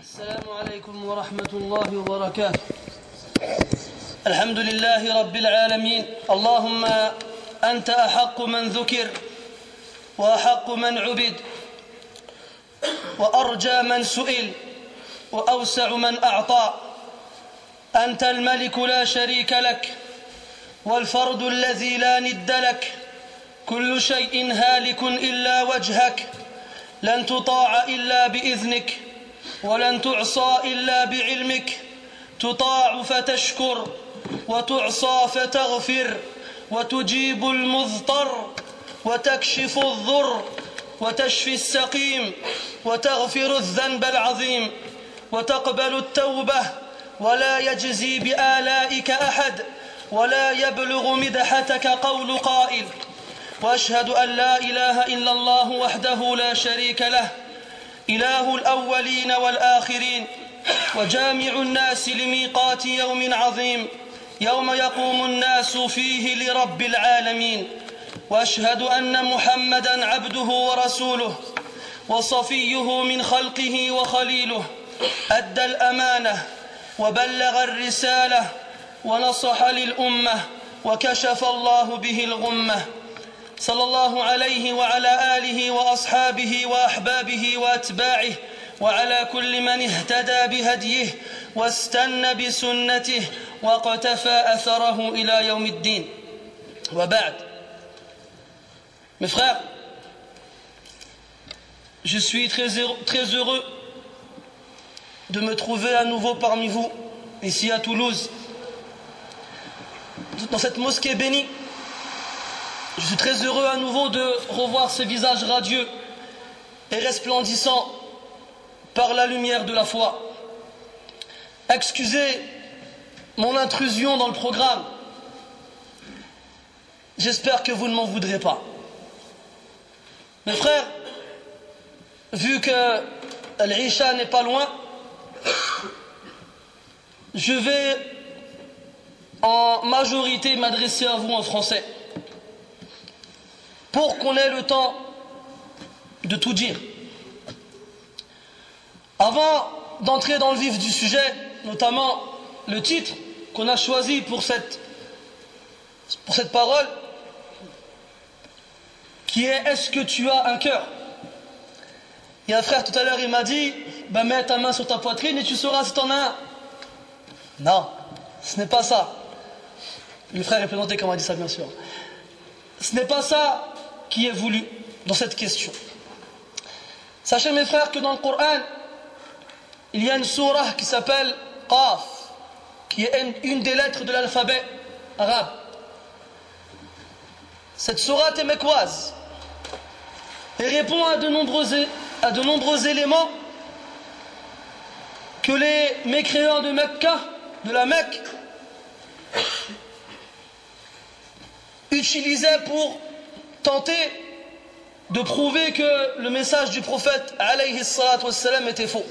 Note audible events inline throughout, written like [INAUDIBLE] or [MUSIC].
السلام عليكم ورحمة الله وبركاته. الحمد لله رب العالمين. اللهم أنت أحق من ذكر وأحق من عبد وأرجى من سئل وأوسع من أعطى. أنت الملك لا شريك لك والفرد الذي لا ند لك. كل شيء هالك إلا وجهك. لن تطاع إلا بإذنك. ولن تعصى إلا بعلمك. تطاع فتشكر وتعصى فتغفر وتجيب المضطر وتكشف الضر وتشفي السقيم وتغفر الذنب العظيم وتقبل التوبة. ولا يجزي بآلائك أحد ولا يبلغ مدحتك قول قائل. وأشهد أن لا إله إلا الله وحده لا شريك له إله الأولين والآخرين وجامع الناس لميقات يوم عظيم يوم يقوم الناس فيه لرب العالمين. وأشهد أن محمدا عبده ورسوله وصفيه من خلقه وخليله أدى الأمانة وبلغ الرسالة ونصح للأمة وكشف الله به الغمة. صلى الله عليه وعلى آله وأصحابه وأحبابه وأتباعه وعلى كل من اهتدى بهديه واستنى بسنته واقتفى أثره إلى يوم الدين وبعد مفخر Je suis très heureux, très heureux de me trouver à nouveau parmi vous, ici à Toulouse, dans cette mosquée bénie. Je suis très heureux à nouveau de revoir ce visage radieux et resplendissant par la lumière de la foi. Excusez mon intrusion dans le programme. J'espère que vous ne m'en voudrez pas. Mes frères, vu que l'Isha n'est pas loin, je vais en majorité m'adresser à vous en français pour qu'on ait le temps de tout dire. Avant d'entrer dans le vif du sujet, notamment le titre qu'on a choisi pour cette, pour cette parole, qui est Est-ce que tu as un cœur? Il y a un frère tout à l'heure, il m'a dit bah, Mets ta main sur ta poitrine et tu sauras si tu en as un. Non, ce n'est pas ça. Le frère est présenté comme a dit ça, bien sûr. Ce n'est pas ça qui est voulu dans cette question. Sachez mes frères que dans le Coran, il y a une surah qui s'appelle Qaf, qui est une des lettres de l'alphabet arabe. Cette surah est mécoise et répond à de, nombreux, à de nombreux éléments que les mécréants de Mecca, de la Mecque, utilisaient pour tenter de prouver que le message du prophète alayhi wassalam, était faux.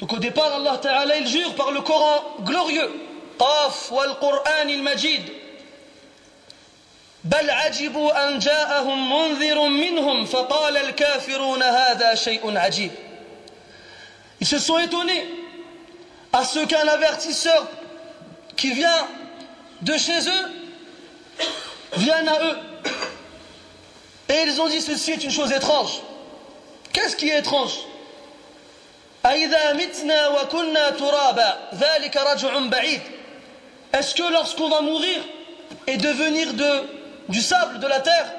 Donc au départ, Allah Ta'ala il jure par le Coran glorieux. Qaf wal Qur'an il Majid. بل عجبوا أن جاءهم منذر منهم فقال الكافرون هذا شيء عجيب Ils se sont étonnés à ce qu'un avertisseur qui vient de chez eux vienne à eux. Et ils ont dit ceci est une chose étrange. Qu'est-ce qui est étrange? Est-ce que lorsqu'on va mourir et devenir de, du sable de la terre,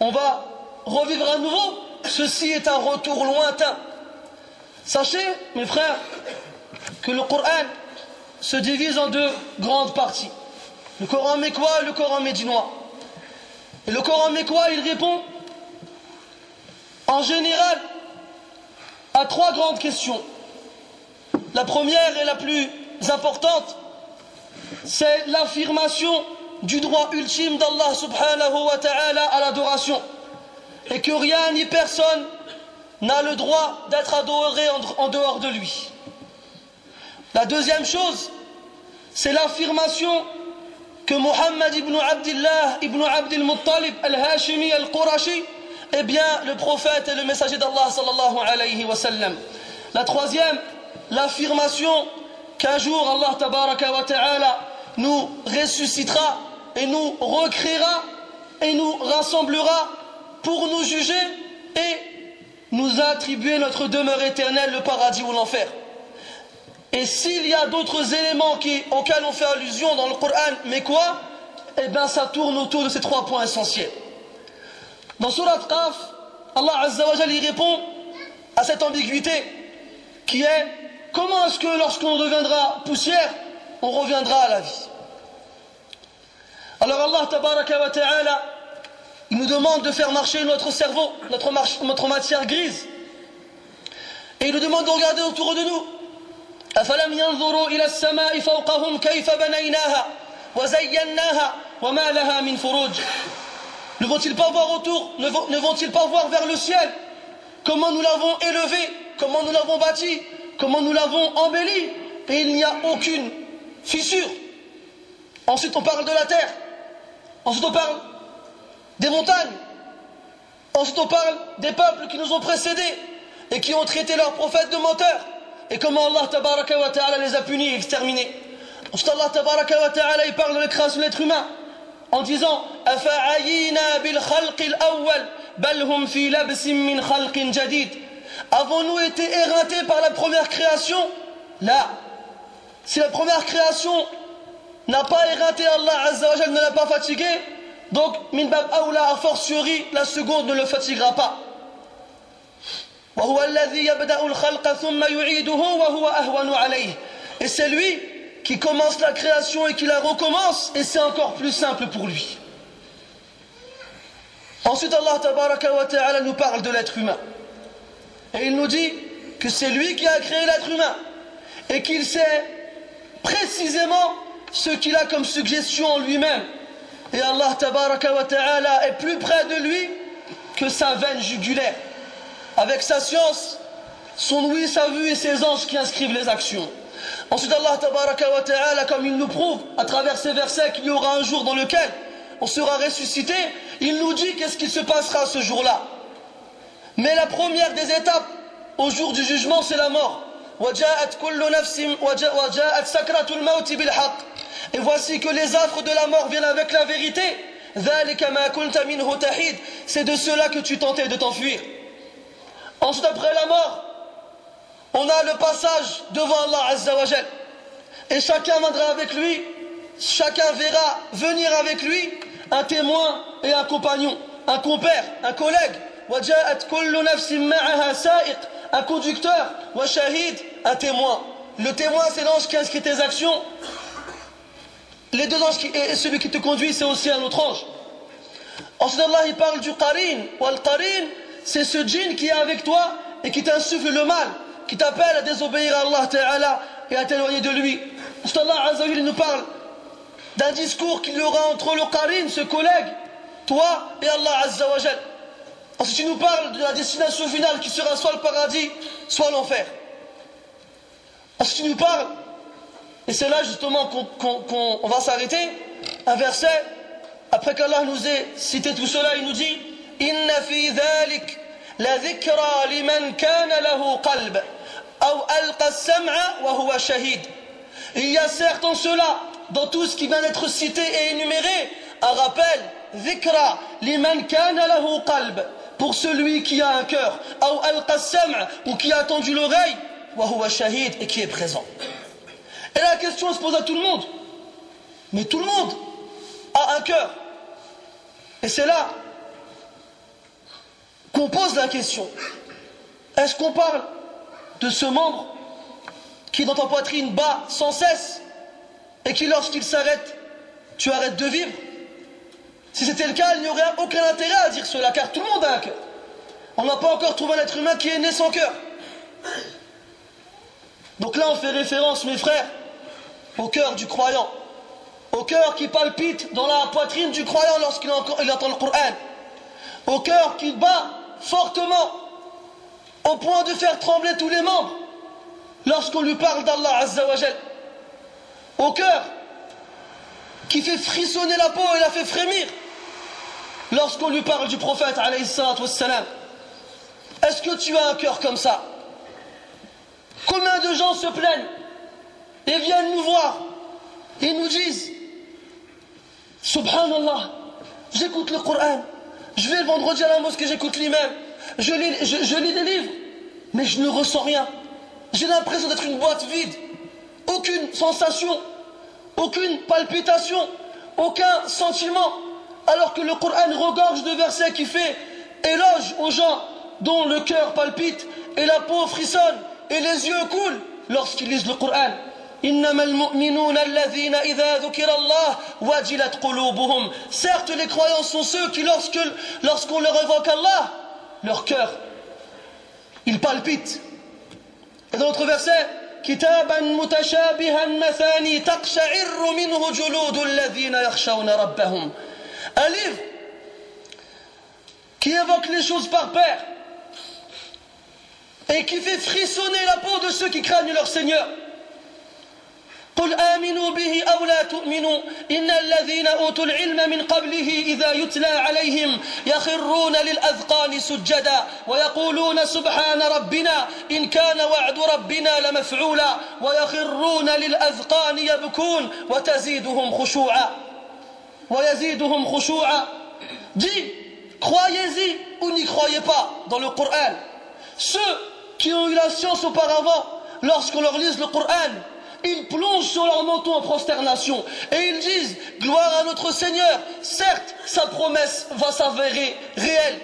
on va revivre à nouveau? Ceci est un retour lointain. Sachez, mes frères, que le Coran se divise en deux grandes parties. Le Coran mécois et le Coran médinois. Et le Coran mécois, il répond en général à trois grandes questions. La première et la plus importante, c'est l'affirmation du droit ultime d'Allah subhanahu wa ta'ala à l'adoration. Et que rien ni personne n'a le droit d'être adoré en dehors de lui. La deuxième chose, c'est l'affirmation que Muhammad ibn Abdullah ibn Abdul Muttalib al-Hashimi al-Qurashi Eh bien, le prophète et le messager d'Allah sallallahu alayhi wa sallam. La troisième, l'affirmation qu'un jour Allah tabaraka wa ta'ala nous ressuscitera et nous recréera et nous rassemblera pour nous juger et nous attribuer notre demeure éternelle, le paradis ou l'enfer. Et s'il y a d'autres éléments auxquels on fait allusion dans le Coran, mais quoi? Eh bien, ça tourne autour de ces trois points essentiels. Dans Surat Qaf, Allah Azza wa y répond à cette ambiguïté qui est comment est-ce que lorsqu'on deviendra poussière, on reviendra à la vie? Alors Allah Tabaraka wa Ta'ala, nous demande de faire marcher notre cerveau, notre matière grise. Et il nous demande de regarder autour de nous. أفلم ينظروا إلى السماء فوقهم كيف بنيناها وزيناها وما لها من فروج Ne vont-ils pas voir autour Ne vont-ils pas voir vers le ciel Comment nous l'avons élevé Comment nous l'avons bâti Comment nous l'avons embelli Et il n'y a aucune fissure. Ensuite on parle de la terre. Ensuite on parle des montagnes. Ensuite on parle des peuples qui nous ont précédés et qui ont traité leurs prophètes de menteurs et comment Allah ta'ala les a punis et exterminés. Ensuite Allah ta'ala il parle de la création de l'être humain en disant Avons-nous été éreintés par la première création? Là, si la première création n'a pas éreinté Allah Azza ne l'a pas fatigué, donc minbab aoula a fortiori, la seconde ne le fatiguera pas. Et c'est lui qui commence la création et qui la recommence, et c'est encore plus simple pour lui. Ensuite, Allah ta'ala nous parle de l'être humain. Et il nous dit que c'est lui qui a créé l'être humain et qu'il sait précisément ce qu'il a comme suggestion en lui-même. Et Allah ta'ala est plus près de lui que sa veine jugulaire avec sa science, son ouïe, sa vue et ses anges qui inscrivent les actions. Ensuite, Allah wa ta'ala, comme il nous prouve à travers ces versets qu'il y aura un jour dans lequel on sera ressuscité, il nous dit qu'est-ce qui se passera ce jour-là. Mais la première des étapes au jour du jugement, c'est la mort. Et voici que les affres de la mort viennent avec la vérité. C'est de cela que tu tentais de t'enfuir. Ensuite, après la mort, on a le passage devant Allah Azza wa Et chacun viendra avec lui, chacun verra venir avec lui un témoin et un compagnon, un compère, un collègue. Un conducteur, un témoin. Le témoin, c'est l'ange qui inscrit tes actions. Les deux anges et celui qui te conduit, c'est aussi un autre ange. Ensuite, Allah, il parle du qarin. Wal qarin, c'est ce djinn qui est avec toi et qui t'insuffle le mal, qui t'appelle à désobéir à Allah et à t'éloigner de lui. Allah Azzawajal nous parle d'un discours qu'il aura entre le Karin, ce collègue, toi et Allah Azzawajal. Ensuite, il nous parle de la destination finale qui sera soit le paradis, soit l'enfer. Ensuite, il nous parle, et c'est là justement qu'on va s'arrêter, un verset, après qu'Allah nous ait cité tout cela, il nous dit إن في ذلك لذكرى لمن كان له قلب أو ألقى السمع وهو شهيد Il y a certes en cela, dans tout ce qui vient d'être cité et énuméré, un rappel, ذكرى لمن كان له قلب pour celui qui a un cœur, أو ألقى السمع ou qui a tendu l'oreille, وهو شهيد et qui est présent. Et la question se pose à tout le monde. Mais tout le monde a un cœur. Et c'est là qu'on pose la question. Est-ce qu'on parle de ce membre qui dans ta poitrine bat sans cesse et qui lorsqu'il s'arrête, tu arrêtes de vivre? Si c'était le cas, il n'y aurait aucun intérêt à dire cela, car tout le monde a un cœur. On n'a pas encore trouvé un être humain qui est né sans cœur. Donc là, on fait référence, mes frères, au cœur du croyant, au cœur qui palpite dans la poitrine du croyant lorsqu'il entend le Coran, au cœur qui bat fortement, au point de faire trembler tous les membres, lorsqu'on lui parle d'Allah Azzawajal. Au cœur, qui fait frissonner la peau et la fait frémir, lorsqu'on lui parle du prophète Est-ce que tu as un cœur comme ça? Combien de gens se plaignent et viennent nous voir et nous disent Subhanallah, j'écoute le Coran, je vais le vendredi à la mosquée, j'écoute lui-même, je lis, je lis des livres, mais je ne ressens rien. J'ai l'impression d'être une boîte vide, aucune sensation, aucune palpitation, aucun sentiment, alors que le Coran regorge de versets qui fait éloge aux gens dont le cœur palpite et la peau frissonne et les yeux coulent lorsqu'ils lisent le Coran. certes les croyants sont ceux qui lorsqu'on leur évoque Allah leur cœur il palpite et dans notre verset كتابا متشابها مثاني تقشعر منه جلود الذين يخشون ربهم un livre qui évoque les choses par paire et qui fait frissonner la peau de ceux qui craignent leur Seigneur. قل آمنوا به أو لا تؤمنوا إن الذين أوتوا العلم من قبله إذا يتلى عليهم يخرون للأذقان سجدا ويقولون سبحان ربنا إن كان وعد ربنا لمفعولا ويخرون للأذقان يبكون وتزيدهم خشوعا ويزيدهم خشوعا Dis, croyez-y ou n'y croyez pas dans le Coran. Ceux qui ont eu la science auparavant, lorsqu'on leur lise le Coran, ils plongent sur leur manteau en prosternation et ils disent Gloire à notre Seigneur. Certes, sa promesse va s'avérer réelle.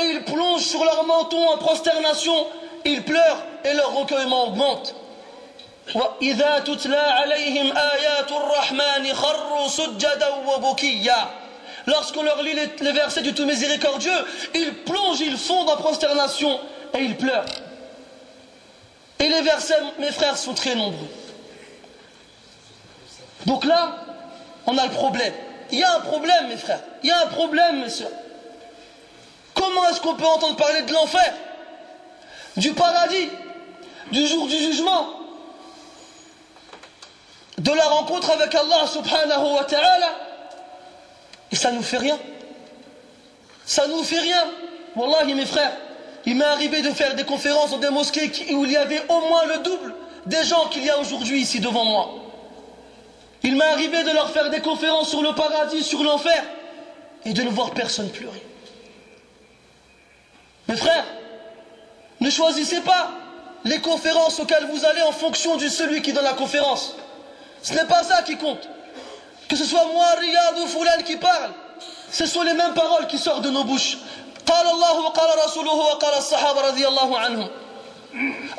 Et ils plongent sur leur manteau en prosternation, ils pleurent et leur recueillement augmente. Lorsqu'on leur lit les versets du tout miséricordieux, ils plongent, ils fondent en prosternation et ils pleurent. Et les versets, mes frères, sont très nombreux. Donc là, on a le problème. Il y a un problème, mes frères. Il y a un problème, mes soeurs. Comment est-ce qu'on peut entendre parler de l'enfer, du paradis, du jour du jugement, de la rencontre avec Allah subhanahu wa ta'ala, et ça nous fait rien Ça nous fait rien. Wallahi, mes frères, il m'est arrivé de faire des conférences dans des mosquées où il y avait au moins le double des gens qu'il y a aujourd'hui ici devant moi. Il m'est arrivé de leur faire des conférences sur le paradis, sur l'enfer, et de ne voir personne pleurer. Mes frères, ne choisissez pas les conférences auxquelles vous allez en fonction de celui qui donne la conférence. Ce n'est pas ça qui compte. Que ce soit moi, Riyad ou Foulal qui parle, ce sont les mêmes paroles qui sortent de nos bouches.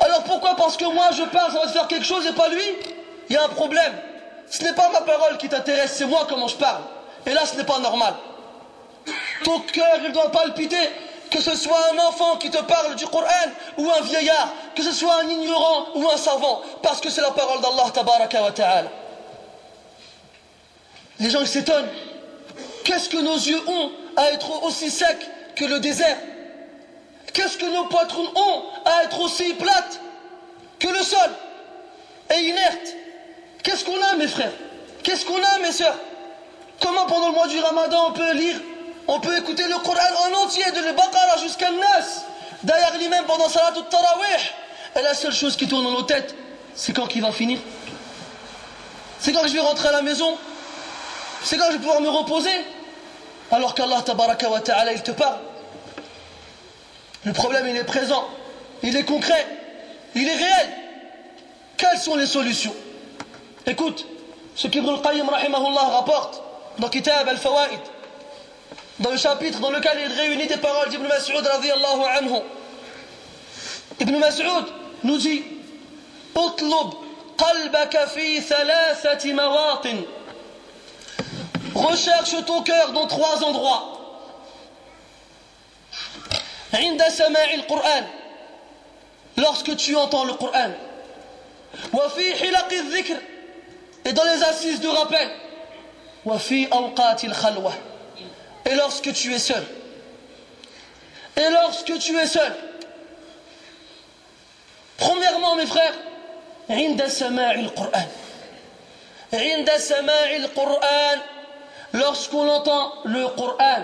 Alors pourquoi? Parce que moi je parle, ça va faire quelque chose et pas lui? Il y a un problème. Ce n'est pas ma parole qui t'intéresse, c'est moi comment je parle. Et là ce n'est pas normal. Ton cœur il doit palpiter, que ce soit un enfant qui te parle du Coran ou un vieillard, que ce soit un ignorant ou un savant, parce que c'est la parole d'Allah tabaraka wa ta'ala. Les gens s'étonnent. Qu'est-ce que nos yeux ont à être aussi secs que le désert. Qu'est-ce que nos poitrines ont à être aussi plates que le sol et inertes? Qu'est-ce qu'on a, mes frères? Qu'est-ce qu'on a, mes soeurs Comment pendant le mois du ramadan on peut lire, on peut écouter le Coran en entier, de l'Baqarah jusqu'à Nas, derrière lui-même pendant Salat al-Tarawih. Et la seule chose qui tourne dans nos têtes, c'est quand il va finir. C'est quand je vais rentrer à la maison. C'est quand je vais pouvoir me reposer. Alors qu'Allah ta'ala il te parle. Le problème il est présent, il est concret, il est réel. Quelles sont les solutions Écoute, ce qu'Ibn al-Qayyim rahimahullah rapporte dans Kitab al-Fawaid, dans le chapitre dans lequel il réunit des paroles d'Ibn Mas'ud radiyallahu anhu. Ibn Mas'ud nous dit اطلب قلبك في ثلاثة مواطن Recherche ton cœur dans trois endroits. lorsque tu entends le Coran et dans les assises de rappel. Et lorsque tu es seul. Et lorsque tu es seul. Premièrement mes frères lorsqu'on entend le Coran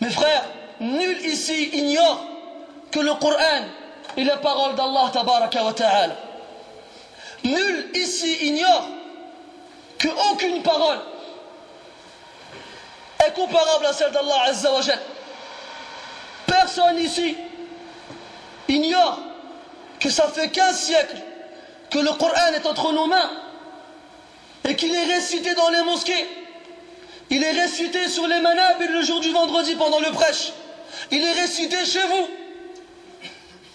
mes frères nul ici ignore que le Coran est la parole d'Allah. Nul ici ignore que aucune parole est comparable à celle d'Allah Azza wa Personne ici ignore que ça fait 15 siècles que le Coran est entre nos mains et qu'il est récité dans les mosquées. Il est récité sur les manabs le jour du vendredi pendant le prêche. Il est récité chez vous.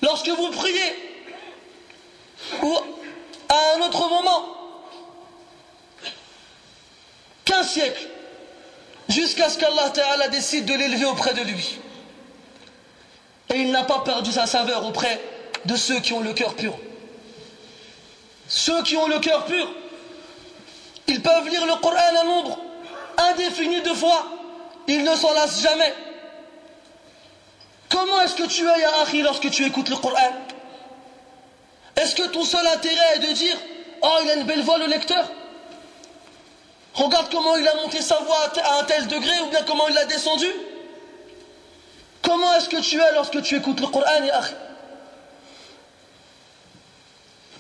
Lorsque vous priez ou à un autre moment. Qu'un siècle jusqu'à ce qu'Allah Ta'ala décide de l'élever auprès de lui. Et il n'a pas perdu sa saveur auprès de ceux qui ont le cœur pur. Ceux qui ont le cœur pur, ils peuvent lire le Coran un nombre indéfini de fois. Ils ne s'en lassent jamais. Comment est-ce que tu es, Ya Akhi, lorsque tu écoutes le Coran? Est-ce que ton seul intérêt est de dire Oh, il a une belle voix, le lecteur? Regarde comment il a monté sa voix à un tel degré ou bien comment il l'a descendu. Comment est-ce que tu es lorsque tu écoutes le Coran, Ya Akhi?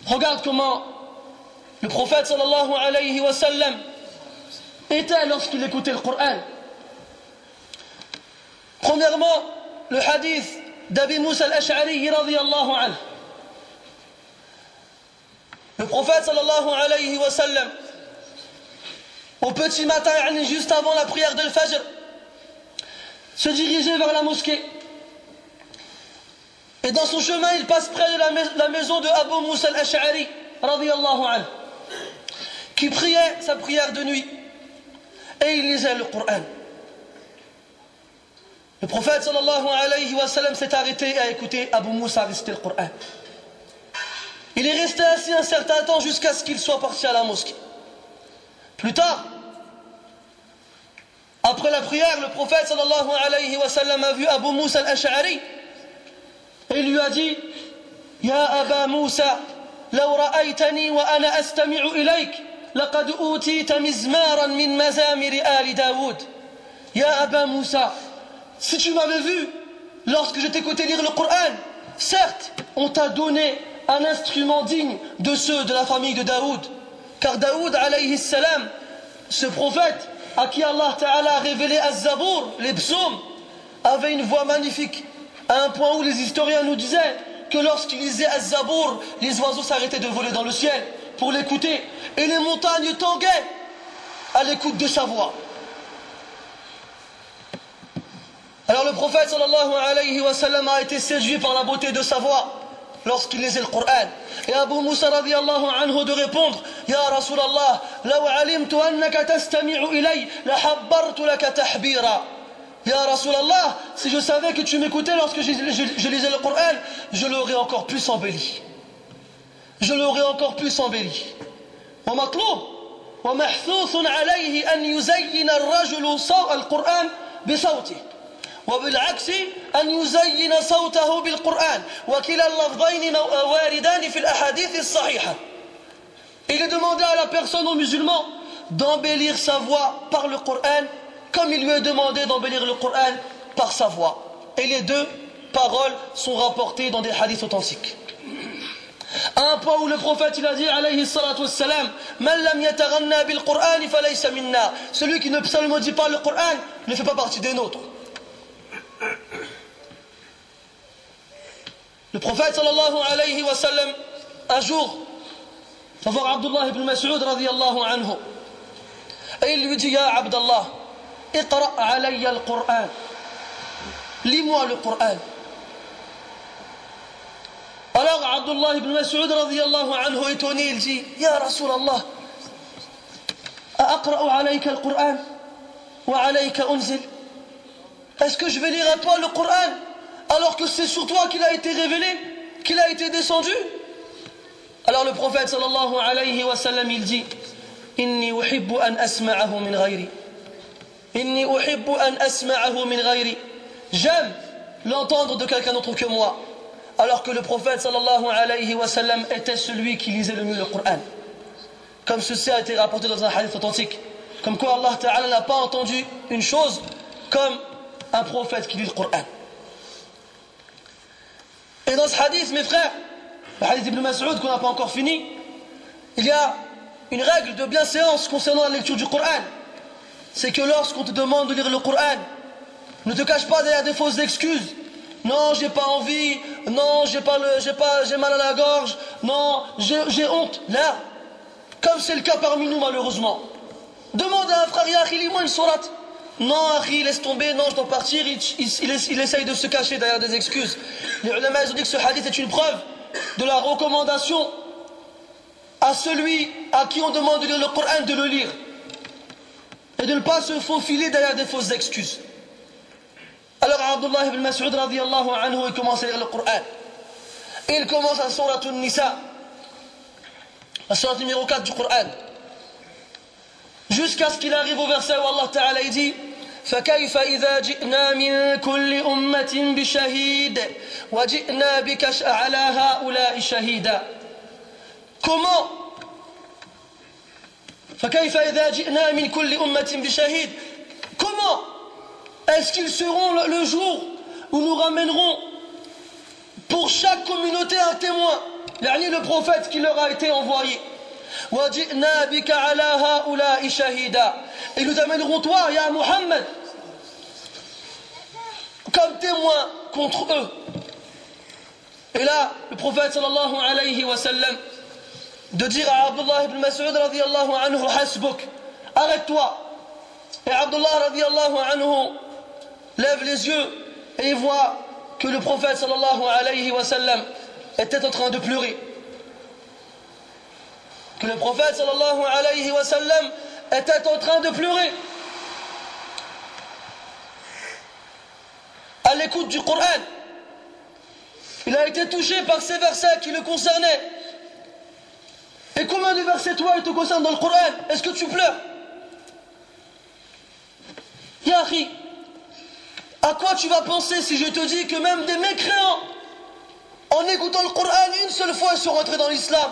Regarde comment le prophète sallallahu alayhi wa sallam était lorsqu'il écoutait le Coran. Premièrement, le hadith d'Abi Moussa al-Ash'ari radiyallahu anhu. Le prophète sallallahu alayhi wa sallam, au petit matin, juste avant la prière de l'Fajr, se dirigeait vers la mosquée. Et dans son chemin, il passe près de la maison de Abu Moussa al-Ash'ari, qui priait sa prière de nuit. Et il lisait le Coran. Le prophète sallallahu alayhi wa sallam s'est arrêté à écouter Abu Moussa réciter le Coran. Il est resté assis un certain temps jusqu'à ce qu'il soit parti à la mosquée. Plus tard, après la prière, le prophète sallallahu alayhi wa sallam a vu Abu Moussa al-Ash'ari et il lui a dit Ya Aba Moussa, لو رأيتني وأنا أستمع إليك لقد أوتيت مزمارا من مزامر آل داود يا أبا موسى si tu m'avais vu lorsque je t'écoutais lire le Coran certes on t'a donné un instrument digne de ceux de la famille de Daoud car Daoud alayhi salam ce prophète à qui Allah Ta'ala a révélé Az-Zabour les psaumes avait une voix magnifique à un point où les historiens nous disaient que lorsqu'il lisait Az-Zabour, les oiseaux s'arrêtaient de voler dans le ciel pour l'écouter et les montagnes tanguaient à l'écoute de sa voix. Alors le prophète sallallahu alayhi wa sallam a été séduit par la beauté de sa voix lorsqu'il lisait le Coran. Et Abu Musa radiallahu anhu de répondre Ya Rasulallah, لو علمت أنك تستمع إلي لحبرت لك تحبيرا Ya Rasulallah, si je savais que tu m'écoutais lorsque je, lisais le Coran, je l'aurais encore plus embelli. Je l'aurais encore plus embelli. ومطلوب ومحثوث عليه أن يزين الرجل القرآن بصوته وبالعكس أن يزين صوته بالقرآن وكلا اللفظين واردان في الأحاديث الصحيحة Il est demandé à la personne, aux musulmans, d'embellir sa voix par le Coran comme il lui est demandé d'embellir le Coran par sa voix. Et les deux paroles sont rapportées dans des hadiths authentiques. À un point où le prophète il a dit alayhi salatu wassalam Man lam yataghanna bil Qur'an falaysa minna Celui qui ne psalmodie pas le Coran ne fait pas partie des nôtres. Le prophète sallallahu alayhi wa sallam un jour va voir Abdullah ibn Mas'ud radiyallahu anhu et il lui dit Ya Abdallah اقرأ علي القرآن lis-moi le Coran alors Abdullah ibn Mas'ud radiallahu anhu étonné il dit Ya Rasulallah أقرأ عليك القرآن وعليك أنزل Est-ce que je vais lire à toi le Coran alors que c'est sur toi qu'il a été révélé, qu'il a été descendu? Alors le prophète sallallahu alayhi wa sallam il dit Inni uhibbu an asma'ahu min ghayri. J'aime l'entendre de quelqu'un d'autre que moi. Alors que le prophète sallallahu alayhi wa sallam était celui qui lisait le mieux le Coran. Comme ceci a été rapporté dans un hadith authentique. Comme quoi Allah Ta'ala n'a pas entendu une chose comme un prophète qui lit le Coran. Et dans ce hadith, mes frères, le hadith d'Ibn Mas'ud qu'on n'a pas encore fini, il y a une règle de bienséance concernant la lecture du Coran. C'est que lorsqu'on te demande de lire le Coran, ne te cache pas derrière des fausses excuses. Non, j'ai pas envie. Non, j'ai pas j'ai pas, j'ai mal à la gorge. Non, j'ai honte. Là, comme c'est le cas parmi nous malheureusement. Demande à un frère Yahri, lis-moi une sourate. Non, Harry, laisse tomber, non, je dois partir. Il, il, essaye de se cacher derrière des excuses. Les ulama, ils ont dit que ce hadith est une preuve de la recommandation à celui à qui on demande de lire le Coran de le lire. Et de ne pas se faufiler derrière des fausses excuses. Alors Abdullah ibn Mas'ud radiallahu anhu, il commence à lire le Coran. Il commence à Surat Nisa, la surat numéro 4 du Coran. Jusqu'à ce qu'il arrive au verset où Allah Ta'ala dit فكيف إذا جئنا من كل أمة بشهيد وجئنا بك على هؤلاء شهيدا Comment فكيف إذا جئنا من كل أمة بشهيد Comment est-ce qu'ils seront le jour où nous ramènerons pour chaque communauté un témoin Dernier le prophète qui leur a été envoyé Et nous amènerons toi, Ya Muhammad, comme témoin contre eux. Et là, le prophète sallallahu alayhi wa sallam, de dire à Abdullah ibn Mas'ud radiallahu anhu, hasbuk, arrête-toi. Et Abdullah radiallahu anhu lève les yeux et voit que le prophète sallallahu alayhi wa sallam était en train de pleurer que le prophète sallallahu alayhi wa sallam était en train de pleurer. À l'écoute du Coran, il a été touché par ces versets qui le concernaient. Et combien de versets toi ils te concernent dans le Coran? Est-ce que tu pleures? Yahri, à quoi tu vas penser si je te dis que même des mécréants, en écoutant le Coran une seule fois, sont rentrés dans l'islam?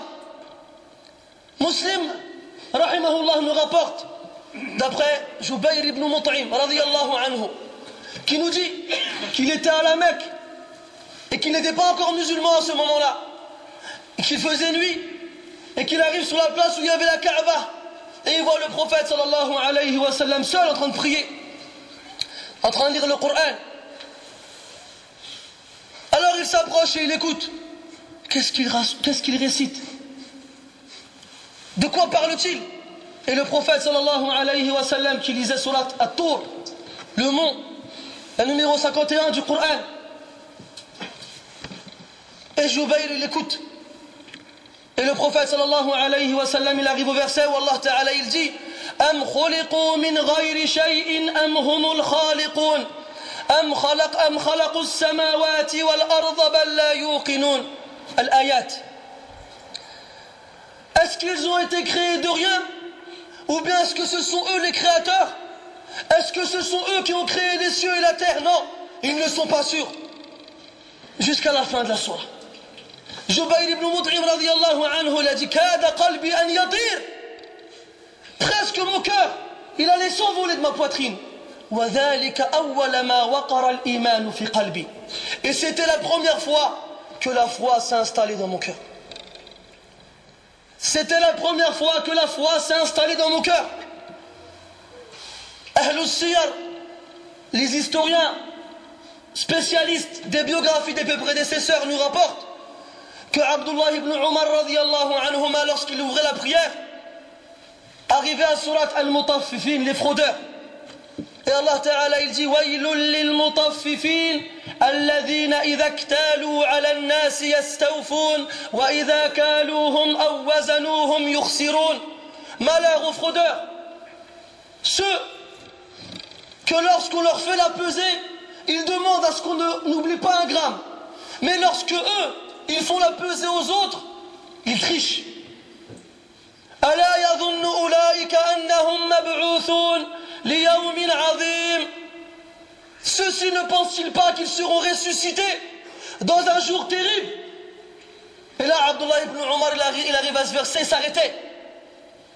Muslim, rahimahullah, nous rapporte, d'après Jubayr ibn Mut'im, qui nous dit qu'il était à la Mecque et qu'il n'était pas encore musulman à ce moment-là, qu'il faisait nuit, et qu'il arrive sur la place où il y avait la Kaaba, et il voit le prophète sallallahu alayhi wa sallam seul en train de prier, en train de lire le Coran. Alors il s'approche et il écoute. Qu'est-ce qu'il récite? de quoi parle-t-il Et le prophète sallallahu alayhi wa sallam qui lisait surat At-Tour, le mont, la numéro 51 du Coran. Et Jubayr il écoute. Et le prophète sallallahu alayhi wa sallam il arrive au verset où Allah ta'ala il dit أم خلقوا من غير شيء أم هم الخالقون أم خلق أم خلقوا السماوات والأرض بل لا يوقنون الآيات est-ce qu'ils ont été créés de rien Ou bien est-ce que ce sont eux les créateurs Est-ce que ce sont eux qui ont créé les cieux et la terre Non, ils ne sont pas sûrs. Jusqu'à la fin de la soirée. Jubayr ibn Mut'im radiallahu anhu il a dit Presque mon cœur, il allait s'envoler de ma poitrine. Et c'était la première fois que la foi s'est installée dans mon cœur. C'était la première fois que la foi s'est installée dans mon cœur. les historiens spécialistes des biographies des prédécesseurs nous rapportent que Abdullah ibn anhuma lorsqu'il ouvrait la prière arrivait à surat al-mutaffifin les fraudeurs et Allah Ta'ala il dit lil mutaffifin الذين إذا اكتالوا على الناس يستوفون وإذا كالوهم أو وزنوهم يخسرون malheur aux fraudeurs ceux que lorsqu'on leur fait la pesée ils demandent à ce qu'on n'oublie pas un gramme mais lorsque eux ils font la pesée aux autres ils trichent ألا يظن أولئك أنهم مبعوثون ليوم عظيم Ceux-ci ne pensent-ils pas qu'ils seront ressuscités dans un jour terrible Et là, Abdullah ibn Omar, il arrive à ce verset, il s'arrêtait.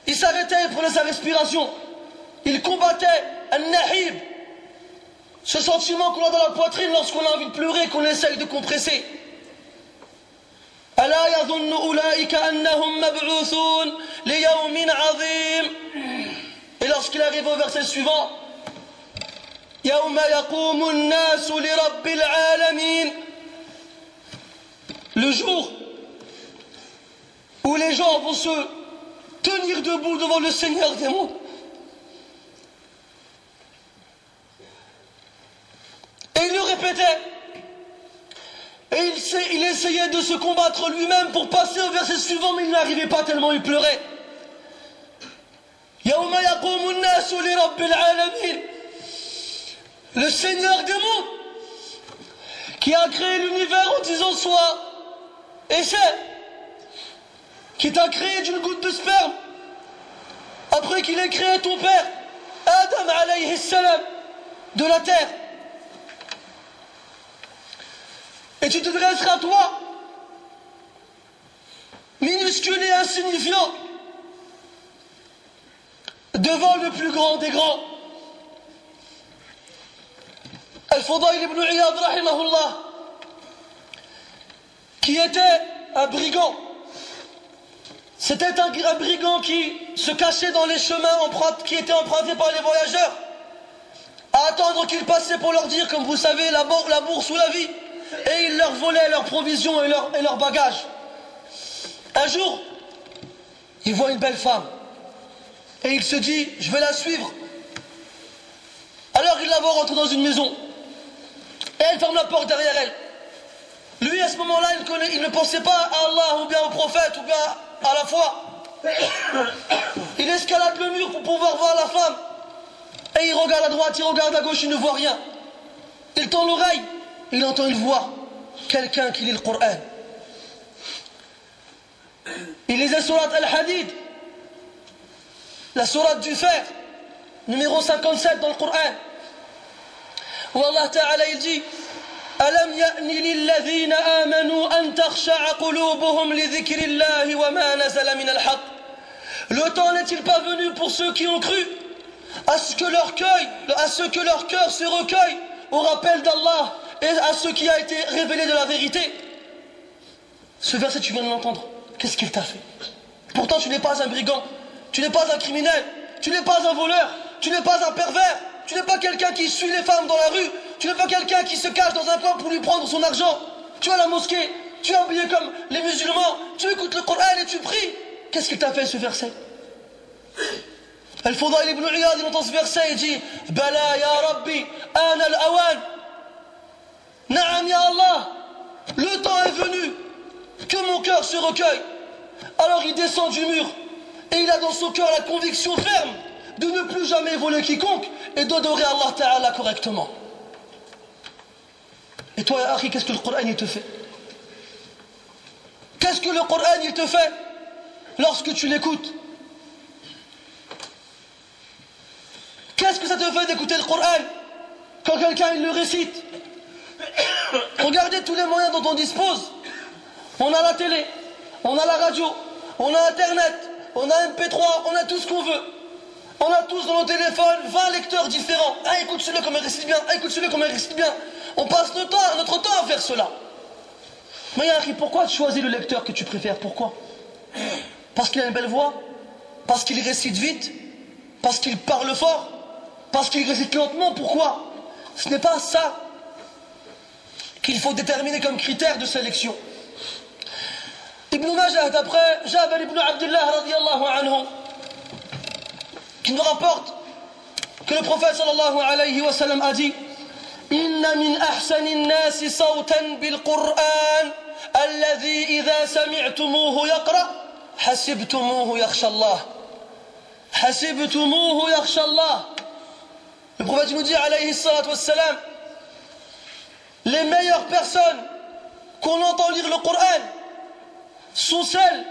Il s'arrêtait, il prenait sa respiration. il combattait un nahib, ce sentiment qu'on a dans la poitrine lorsqu'on a envie de pleurer, qu'on essaye de compresser. Et lorsqu'il arrive au verset suivant, le jour où les gens vont se tenir debout devant le Seigneur des mondes. Et il le répétait. Et il, il essayait de se combattre lui-même pour passer au verset suivant, mais il n'arrivait pas tellement il pleurait. Le Seigneur des mondes qui a créé l'univers en disant soit et c'est qui t'a créé d'une goutte de sperme après qu'il ait créé ton père Adam alayhi salam de la terre. Et tu te dresseras toi minuscule et insignifiant devant le plus grand des grands Al-Fudayl ibn Iyad qui était un brigand. C'était un, brigand qui se cachait dans les chemins qui étaient empruntés par les voyageurs, à attendre qu'ils passaient pour leur dire, comme vous savez, la, bourse ou la vie. Et il leur volait leurs provisions et leurs bagages. Un jour, il voit une belle femme. Et il se dit, je vais la suivre. Alors il la voit rentrer dans une maison. Et elle ferme la porte derrière elle. Lui, à ce moment-là, il, il, ne pensait pas à Allah ou bien au prophète ou bien à la foi. [COUGHS] Il escalade le mur pour pouvoir voir la femme. Et il regarde à droite, il regarde à gauche, il ne voit rien. Il tend l'oreille, il entend une voix. Quelqu'un qui lit le Coran. Il lisait Surat Al-Hadid, la Surat du fer, numéro 57 dans le Coran. Où Allah Ta'ala il dit ألم يأن للذين آمنوا أن تخشع قلوبهم لذكر الله وما نزل من الحق Le temps n'est-il pas venu pour ceux qui ont cru à ce que leur cœur, à ce que leur cœur se recueille au rappel d'Allah et à ce qui a été révélé de la vérité Ce verset, tu viens de l'entendre. Qu'est-ce qu'il t'a fait Pourtant, tu n'es pas un brigand, tu n'es pas un criminel, tu n'es pas un voleur, tu n'es pas un pervers, tu n'es pas quelqu'un qui suit les femmes dans la rue, tu n'es pas quelqu'un qui se cache dans un coin pour lui prendre son argent. Tu es à la mosquée, tu es habillé comme les musulmans, tu écoutes le Coran et tu pries. Qu'est-ce qu'il t'a fait ce verset? Ibn Iyad, il entend ce verset et dit Bala ya Rabbi, an al-awan. Naam ya Allah, le temps est venu que mon cœur se recueille. Alors il descend du mur et il a dans son cœur la conviction ferme de ne plus jamais voler quiconque et d'adorer Allah Ta'ala correctement. Et toi, Akhi, qu'est-ce que le Coran te fait? Qu'est-ce que le Coran te fait lorsque tu l'écoutes? Qu'est-ce que ça te fait d'écouter le Coran quand quelqu'un le récite? [COUGHS] Regardez tous les moyens dont on dispose. On a la télé, on a la radio, on a Internet, on a MP3, on a tout ce qu'on veut. On a tous dans nos téléphones 20 lecteurs différents. Ah, écoute celui-là comme il récite bien. Ah, écoute celui-là comme il récite bien. On passe notre temps, notre temps à faire cela. Mais Yahri, pourquoi tu choisis le lecteur que tu préfères? Pourquoi? Parce qu'il a une belle voix? Parce qu'il récite vite? Parce qu'il parle fort? Parce qu'il récite lentement? Pourquoi? Ce n'est pas ça qu'il faut déterminer comme critère de sélection. Ibn Majah, d'après Jabal ibn Abdullah radiallahu anhu, qui nous rapporte que le prophète sallallahu alayhi wa sallam a dit إن من أحسن الناس صوتا بالقرآن الذي إذا سمعتموه يقرأ حسبتموه يخشى الله حسبتموه يخشى الله Le prophète nous dit alayhi salatu wassalam Les meilleures personnes qu'on entend lire le Coran sont celles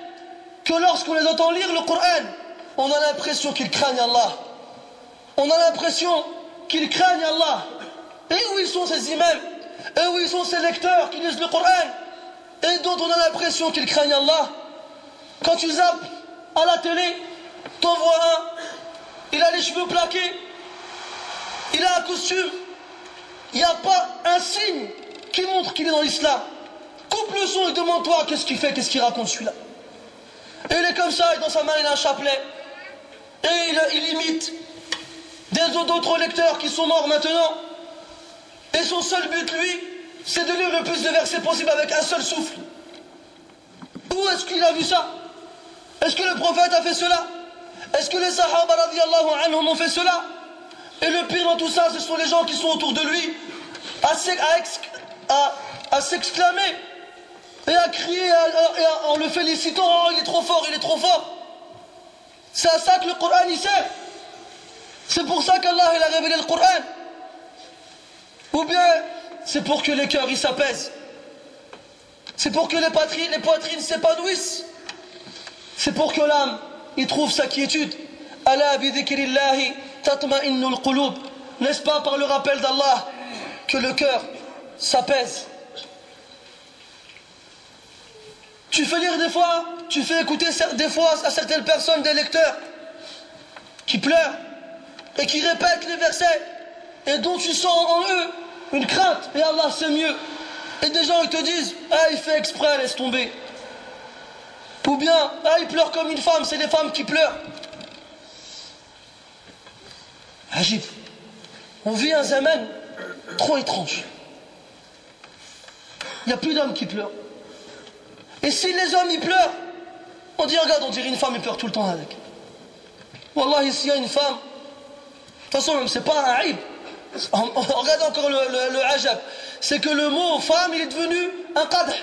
que lorsqu'on les entend lire le Coran, on a l'impression qu'ils craignent Allah. On a l'impression qu'ils craignent Allah. Et où ils sont ces imams? Et où ils sont ces lecteurs qui lisent le Coran? Et dont on a l'impression qu'ils craignent Allah? Quand tu zappes à la télé, t'en vois un il a les cheveux plaqués, il a un costume, il n'y a pas un signe qui montre qu'il est dans l'islam. Le son et demande-toi qu'est-ce qu'il fait, qu'est-ce qu'il raconte celui-là. Et il est comme ça, et dans sa main il a un chapelet. Et il, il imite des d'autres lecteurs qui sont morts maintenant. Et son seul but, lui, c'est de lire le plus de versets possible avec un seul souffle. Où est-ce qu'il a vu ça Est-ce que le prophète a fait cela Est-ce que les sahaba anhum ont fait cela Et le pire dans tout ça, ce sont les gens qui sont autour de lui à, s'exclamer et à crier en le félicitant Oh, il est trop fort, il est trop fort. C'est à ça que le Coran y sert. C'est pour ça qu'Allah a révélé le Coran. Ou bien c'est pour que les cœurs s'apaisent. C'est pour que les poitrines, les poitrines s'épanouissent. C'est pour que l'âme y trouve sa quiétude. Allah N'est-ce pas par le rappel d'Allah que le cœur s'apaise? Tu fais lire des fois, tu fais écouter des fois à certaines personnes des lecteurs qui pleurent et qui répètent les versets et dont tu sens en eux une crainte et Allah c'est mieux. Et des gens ils te disent Ah il fait exprès, laisse tomber. Ou bien Ah il pleure comme une femme, c'est les femmes qui pleurent. Agib. On vit un zaman trop étrange. Il n'y a plus d'hommes qui pleurent. Et si les hommes y pleurent, on dit regarde, on dirait une femme, il pleure tout le temps avec. Wallah, ici il y a une femme, de toute façon, c'est pas un aïb. Regarde encore le, le, ajab. C'est que le mot femme, il est devenu un qadh.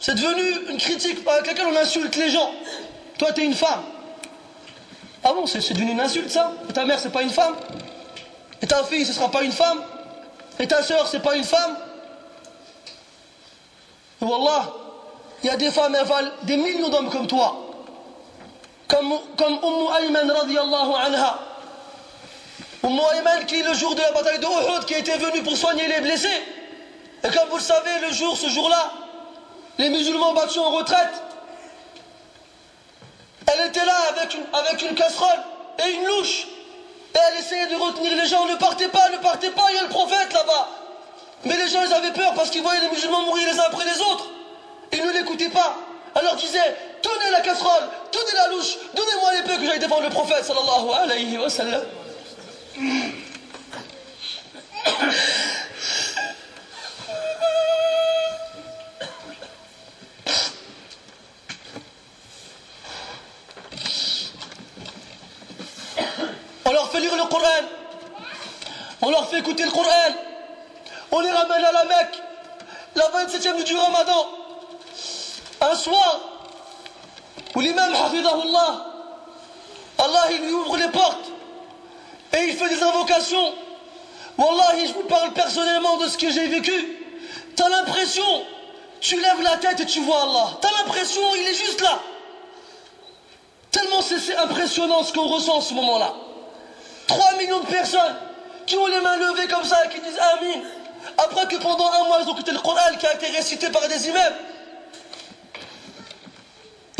C'est devenu une critique avec laquelle on insulte les gens. Toi, tu es une femme. Ah bon, c'est devenu une insulte ça? Et ta mère, c'est pas une femme? Et ta fille, ce sera pas une femme? Et ta soeur, c'est pas une femme? Et Wallah, il y a des femmes, elles valent des millions d'hommes comme toi. Comme, comme Ayman radiallahu anha. Umm Ayman qui, le jour de la bataille de Uhud, qui était venu pour soigner les blessés. Et comme vous le savez, le jour, ce jour-là, les musulmans battus en retraite, elle était là avec une, avec une casserole et une louche. Et elle essayait de retenir les gens. Ne partez pas, ne partez pas, il y a le prophète là-bas. Mais les gens, avaient peur parce qu'ils voyaient les musulmans mourir les uns après les autres. Ils ne l'écoutaient pas. Alors disaient, tenez la casserole, tenez la louche, donnez-moi l'épée que j'aille défendre le prophète sallallahu alayhi wa sallam. On leur fait lire le Coran. On leur fait écouter le Coran. On les ramène à la Mecque. La 27e du Ramadan. Un soir où l'imam Hafidahullah, Allah il lui ouvre les portes et il fait des invocations. Wallahi, je vous parle personnellement de ce que j'ai vécu. T'as l'impression, tu lèves la tête et tu vois Allah. T'as l'impression, il est juste là. Tellement c'est impressionnant ce qu'on ressent en ce moment-là. 3 millions de personnes qui ont les mains levées comme ça et qui disent Amin. Après que pendant un mois ils ont quitté le Coran qui a été récité par des imams.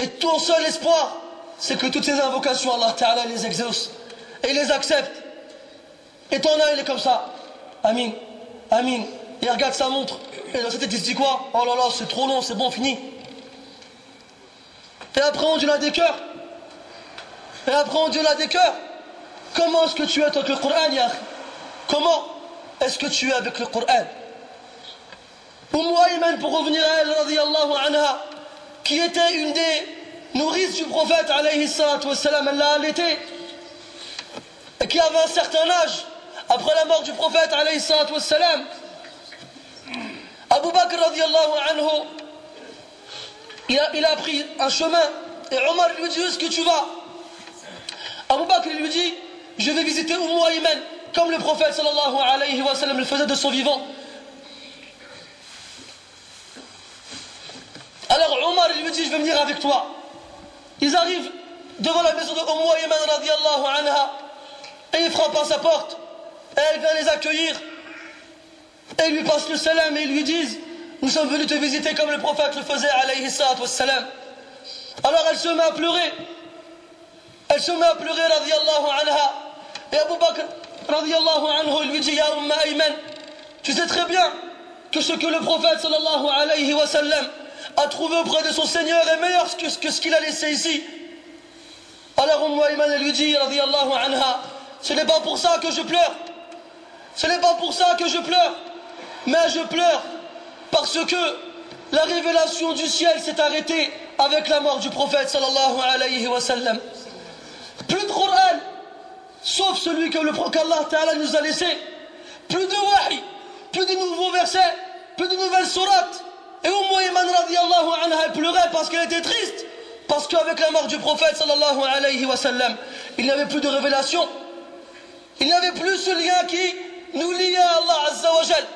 Et ton seul espoir, c'est que toutes ces invocations, Allah Ta'ala les exauce et les accepte. Et ton œil, il est comme ça. Amin, Amin. Il regarde sa montre. Et dans sa tête, il se dit quoi? Oh là là, c'est trop long, c'est bon, fini. Et après, on dit des cœurs. Et après, on dit des cœurs. Comment est-ce que tu es avec le Coran, Yah Comment est-ce que tu es avec le Coran? Pour revenir à elle, qui était une des nourrices du prophète, elle l'a allaité, et qui avait un certain âge, après la mort du prophète, Abu Bakr, anhu, il a pris un chemin, et Omar lui dit, où est-ce que tu vas? Abu Bakr lui dit, je vais visiter Umm Ayman, comme le prophète sallallahu alayhi wa sallam le faisait de son vivant. Alors Omar lui dit, je vais venir avec toi. Ils arrivent devant la maison de Umm Ayman radiallahu anha et il frappe à sa porte. Et elle vient les accueillir. Et lui passent le salam et ils lui disent Nous sommes venus te visiter comme le prophète le faisait, alayhi wassalam. Alors elle se met à pleurer. Elle se met à pleurer, radiallahu anha. Et Abu Bakr, radiallahu anhu, lui dit, Ya Umma Ayman, tu sais très bien que ce que le prophète, sallallahu alayhi wa sallam, a trouvé auprès de son Seigneur est meilleur que, ce qu'il a laissé ici. Alors Umma Ayman, lui dit, anha, ce n'est pas pour ça que je pleure. Ce n'est pas pour ça que je pleure. Mais je pleure parce que la révélation du ciel s'est arrêtée avec la mort du prophète sallallahu alayhi wa sallam. Plus de Coran, sauf celui que qu'Allah Ta'ala nous a laissé. Plus de wahi, plus de nouveaux versets, plus de nouvelles sourates. Et Umm Iman radiallahu anha, elle pleurait parce qu'elle était triste. Parce qu'avec la mort du prophète sallallahu alayhi wa sallam, il n'y avait plus de révélation. Il n'y avait plus ce lien qui nous lie à Allah Azza wa Jal.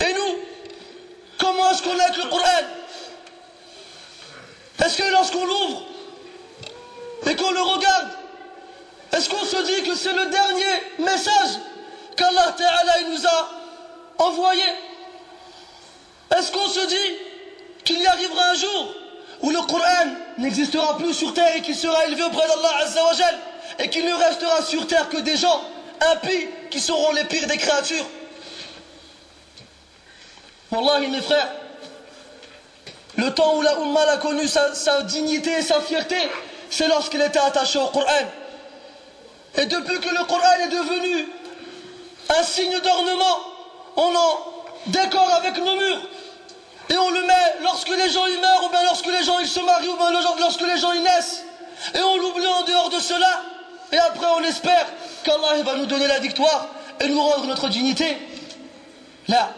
Et nous, comment est-ce qu'on a le Coran Est-ce que lorsqu'on l'ouvre et qu'on le regarde, est-ce qu'on se dit que c'est le dernier message qu'Allah Ta'ala nous a envoyé? Est-ce qu'on se dit qu'il y arrivera un jour où le Coran n'existera plus sur terre et qu'il sera élevé auprès d'Allah Azza wa Jal et qu'il ne restera sur terre que des gens impies qui seront les pires des créatures? Wallahi mes frères, le temps où la Ummah a connu sa, sa dignité et sa fierté, c'est lorsqu'il était attaché au Coran. Et depuis que le Coran est devenu un signe d'ornement, on en décore avec nos murs. Et on le met lorsque les gens y meurent, ou bien lorsque les gens ils se marient, ou bien lorsque les gens y naissent. Et on l'oublie en dehors de cela. Et après on espère qu'Allah va nous donner la victoire et nous rendre notre dignité. Là.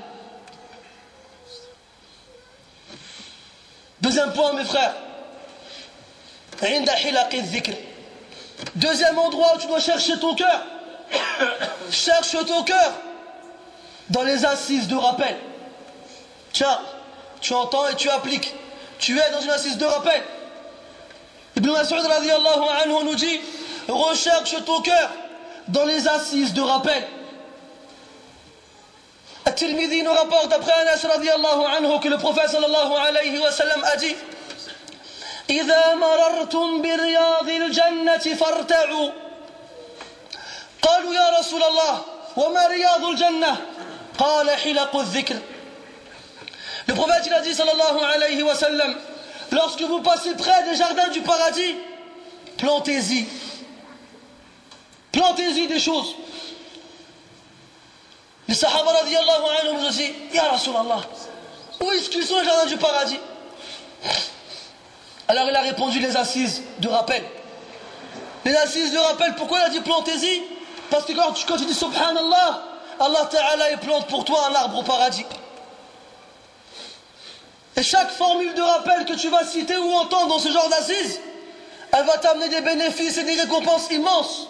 Deuxième point, mes frères. Deuxième endroit où tu dois chercher ton cœur. [COUGHS] Cherche ton cœur dans les assises de rappel. Tiens, tu entends et tu appliques. Tu es dans une assise de rappel. Ibn Mas'ud anhu nous dit recherche ton cœur dans les assises de rappel. At-Tirmidhi nous rapporte après Anas radiallahu anhu que le prophète sallallahu alayhi wa sallam a dit إذا مررتم برياض الجنة فارتعوا قالوا يا رسول الله وما رياض الجنة قال حلق الذكر le prophète a dit sallallahu alayhi wa sallam lorsque vous passez près des jardins du paradis plantez-y. Plantez-y des choses. Les Sahaba radiallahu anhum nous ont dit Ya Rasulallah, où est-ce qu'ils sont les jardins du paradis? Alors il a répondu les assises de rappel. Les assises de rappel, pourquoi il a dit plantez-y? Parce que quand, quand tu dis Subhanallah, Allah Ta'ala plante pour toi un arbre au paradis. Et chaque formule de rappel que tu vas citer ou entendre dans ce genre d'assises, elle va t'amener des bénéfices et des récompenses immenses.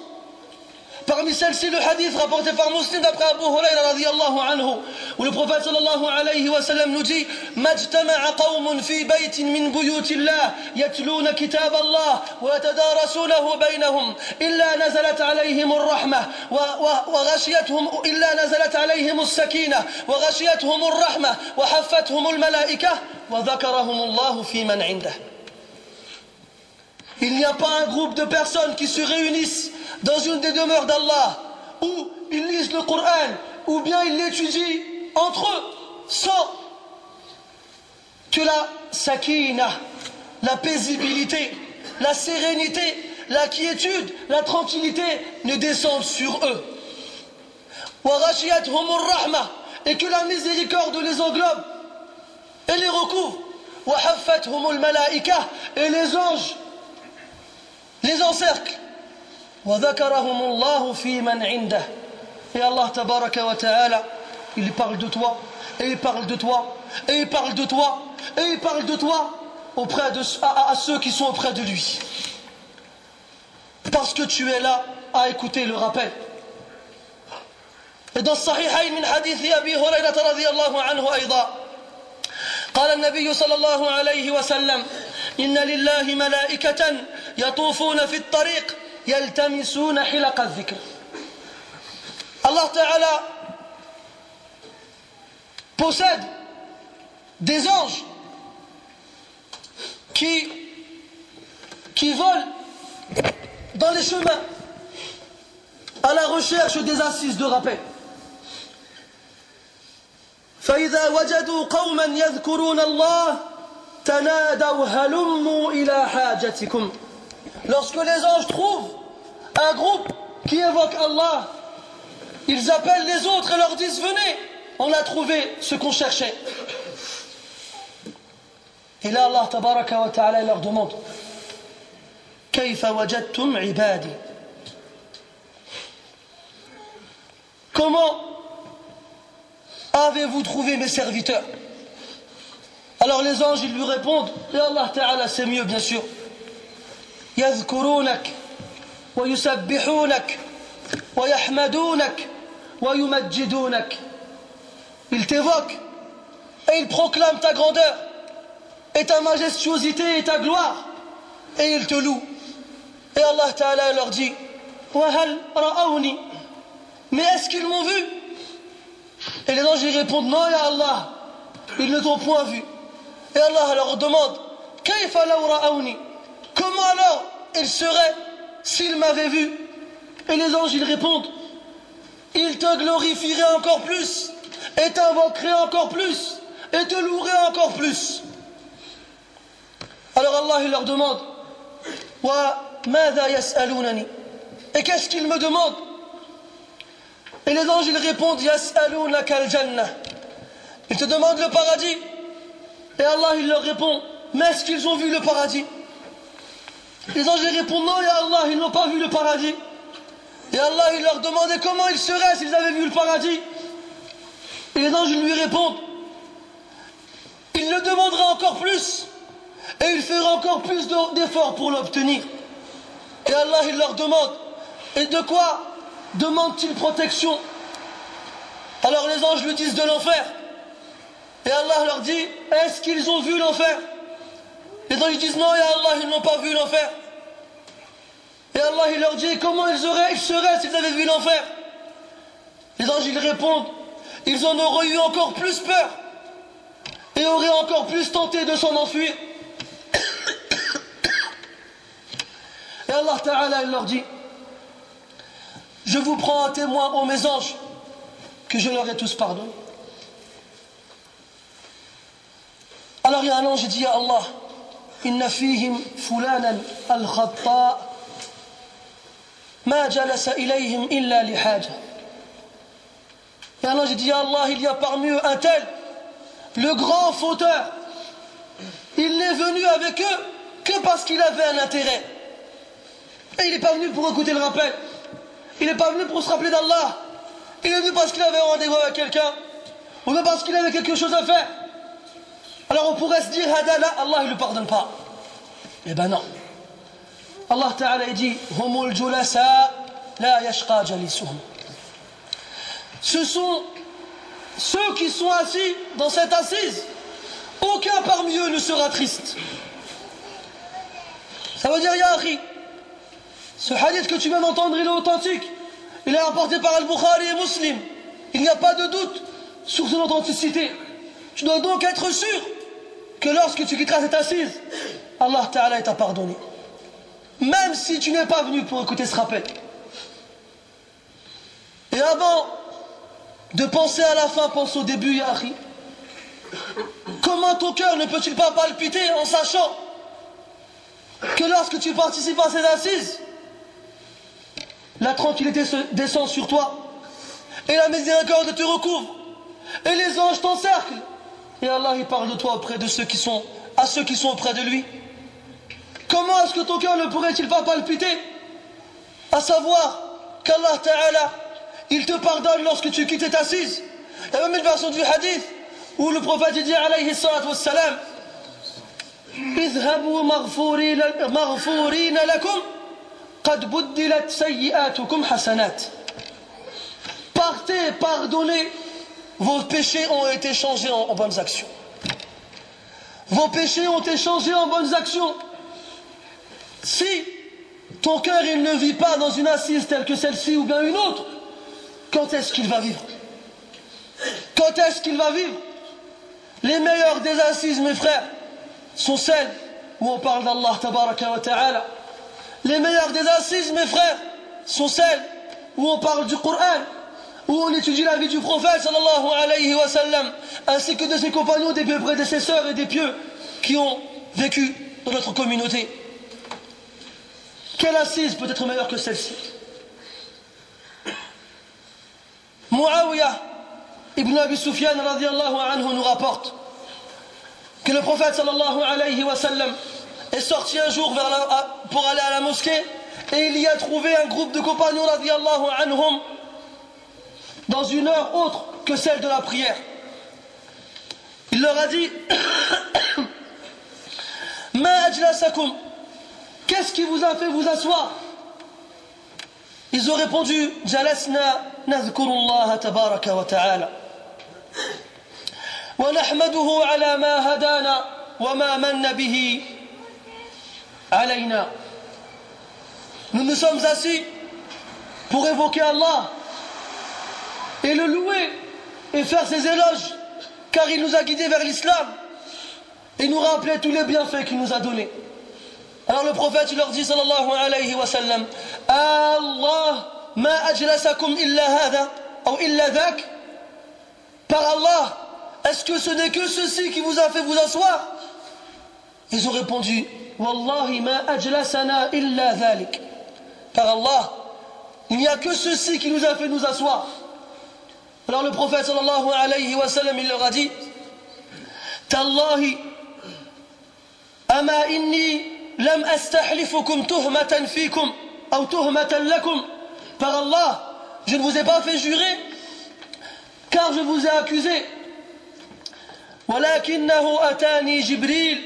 Parmi celles-ci, le hadith rapporté par Muslim d'après Abu Huraira radiallahu anhu, où le prophète sallallahu alayhi wa sallam nous dit مجتمع قوم في بيت من بيوت الله يتلون كتاب الله ويتدارسونه بينهم إلا نزلت عليهم الرحمة وغشيتهم إلا نزلت عليهم السكينة وغشيتهم الرحمة وحفتهم الملائكة وذكرهم الله في من عنده Il n'y a pas un groupe de personnes qui se réunissent dans une des demeures d'Allah, où ils lisent le Coran, ou bien ils l'étudient entre eux, sans que la sakina, la paisibilité, la sérénité, la quiétude, la tranquillité ne descendent sur eux. Et que la miséricorde les englobe et les recouvre. Et les anges les encerclent. وذكرهم الله في من عنده et Allah tabaraka wa ta'ala il parle de toi et il parle de toi et il parle de toi et il parle de toi auprès de à, à ceux qui sont auprès de lui parce que tu es là à écouter le rappel et dans من حديث أبي هريرة رضي الله عنه أيضا قال النبي صلى الله عليه وسلم إن لله ملائكة يطوفون في الطريق يلتمسون حلق الذكر. الله تعالى بوساد des anges qui qui volent dans les chemins à la recherche des assises de rappel. فإذا وجدوا قوما يذكرون الله Lorsque les anges trouvent un groupe qui évoque Allah, ils appellent les autres et leur disent Venez, on a trouvé ce qu'on cherchait. Et là, Allah tabaraka wa ta'ala leur demande Comment avez-vous trouvé mes serviteurs? Alors les anges, ils lui répondent, et Allah Ta'ala, c'est mieux bien sûr. يذكرونك ويسبحونك ويحمدونك ويمجدونك Ils t'évoquent et ils proclament ta grandeur et ta majestuosité et ta gloire et ils te louent. Et Allah Ta'ala leur dit وهل رأوني Mais est-ce qu'ils m'ont vu Et les anges ils répondent Non, ya Allah, ils ne t'ont point vu. Et Allah leur demande Comment alors ils seraient s'ils m'avaient vu? Et les anges ils répondent Ils te glorifieraient encore plus, et t'invoqueraient encore plus, et te loueraient encore plus. Alors Allah il leur demande Et qu'est-ce qu'ils me demandent? Et les anges, ils répondent. Ils te demandent le paradis. Et Allah, il leur répond Mais est-ce qu'ils ont vu le paradis? Les anges, répondent Non, ya Allah, ils n'ont pas vu le paradis. Et Allah, il leur demandait comment ils seraient s'ils avaient vu le paradis? Et les anges, lui répondent Il le demanderait encore plus. Et il ferait encore plus d'efforts pour l'obtenir. Et Allah, il leur demande Et de quoi demande-t-il protection? Alors les anges lui disent de l'enfer. Et Allah leur dit, est-ce qu'ils ont vu l'enfer? Les anges disent, non, et Allah, ils n'ont pas vu l'enfer. Et Allah, il leur dit, comment ils, auraient, ils seraient s'ils avaient vu l'enfer? Les anges, ils répondent, ils en auraient eu encore plus peur et auraient encore plus tenté de s'en enfuir. Et Allah Ta'ala, leur dit, je vous prends un témoin, ô mes anges, que je leur ai tous pardonné. Alors il y a un ange dit Allah, fihim fulanan al-khatta ma jalasa ilayhim illa. Et un dit Allah, il y a parmi eux un tel, le grand fauteur. Il n'est venu avec eux que parce qu'il avait un intérêt. Et il n'est pas venu pour écouter le rappel. Il n'est pas venu pour se rappeler d'Allah. Il est venu parce qu'il avait un rendez-vous avec quelqu'un. Ou bien parce qu'il avait quelque chose à faire. Alors on pourrait se dire, Hadala, Allah ne le pardonne pas. Eh ben non. Allah Ta'ala dit, Humul julasa la yashqa jalisuhum. Ce sont ceux qui sont assis dans cette assise. Aucun parmi eux ne sera triste. Ça veut dire, Yahri, ce hadith que tu viens d'entendre, il est authentique. Il est rapporté par Al-Bukhari et Muslim. Il n'y a pas de doute sur son authenticité. Tu dois donc être sûr que lorsque tu quitteras cette assise, Allah Ta'ala t'a pardonné. Même si tu n'es pas venu pour écouter ce rappel. Et avant de penser à la fin, pense au début, Yahri. Comment ton cœur ne peut-il pas palpiter en sachant que lorsque tu participes à ces assises, la tranquillité descend sur toi. Et la miséricorde te recouvre. Et les anges t'encerclent. Et Allah, il parle de toi auprès de ceux qui sont, à ceux qui sont auprès de lui. Comment est-ce que ton cœur ne pourrait-il pas palpiter? À savoir qu'Allah Ta'ala, il te pardonne lorsque tu quittes ta assise. Il y a même une version du hadith où le prophète dit alayhi salatu wassalam Partez, pardonnez, vos péchés ont été changés en, bonnes actions. Vos péchés ont été changés en bonnes actions. Si ton cœur il ne vit pas dans une assise telle que celle-ci ou bien une autre, quand est-ce qu'il va vivre? Quand est-ce qu'il va vivre? Les meilleures des assises, mes frères, sont celles où on parle d'Allah ta'ala Les meilleures des assises, mes frères, sont celles où on parle du Coran, où on étudie la vie du prophète sallallahu alayhi wa sallam, ainsi que de ses compagnons, des pieux prédécesseurs et des pieux qui ont vécu dans notre communauté. Quelle assise peut être meilleure que celle-ci? Muawiyah ibn Abi Sufyan radiallahu anhu nous rapporte que le prophète sallallahu alayhi wa sallam est sorti un jour pour aller à la mosquée et il y a trouvé un groupe de compagnons radiallahu anhum dans une heure autre que celle de la prière. Il leur a dit [COUGHS] Ma ajlasakum Qu'est-ce qui vous a fait vous asseoir Ils ont répondu Jalasna nazkurullah tabaraka wa ta'ala. ونحمده على ما هدانا وما من به علينا Nous nous sommes assis pour évoquer Allah et le louer et faire ses éloges car il nous a guidés vers l'islam et nous rappeler tous les bienfaits qu'il nous a donnés. Alors le prophète leur dit sallallahu alayhi wa sallam Allah ma ajlasakum illa hada ou illa dhak Par Allah, est-ce que ce n'est que ceci qui vous a fait vous asseoir? Ils ont répondu Wallahi ma ajlasana illa dhalik. Par Allah, il n'y a que ceci qui nous a fait nous asseoir. Alors le prophète sallallahu alayhi wa sallam, il leur a dit Tallahi, ama inni lam astahlifukum tuhmatan fikum, ou tuhmatan lakum. Par Allah, je ne vous ai pas fait jurer, car je vous ai accusé. ولكنه أتاني جبريل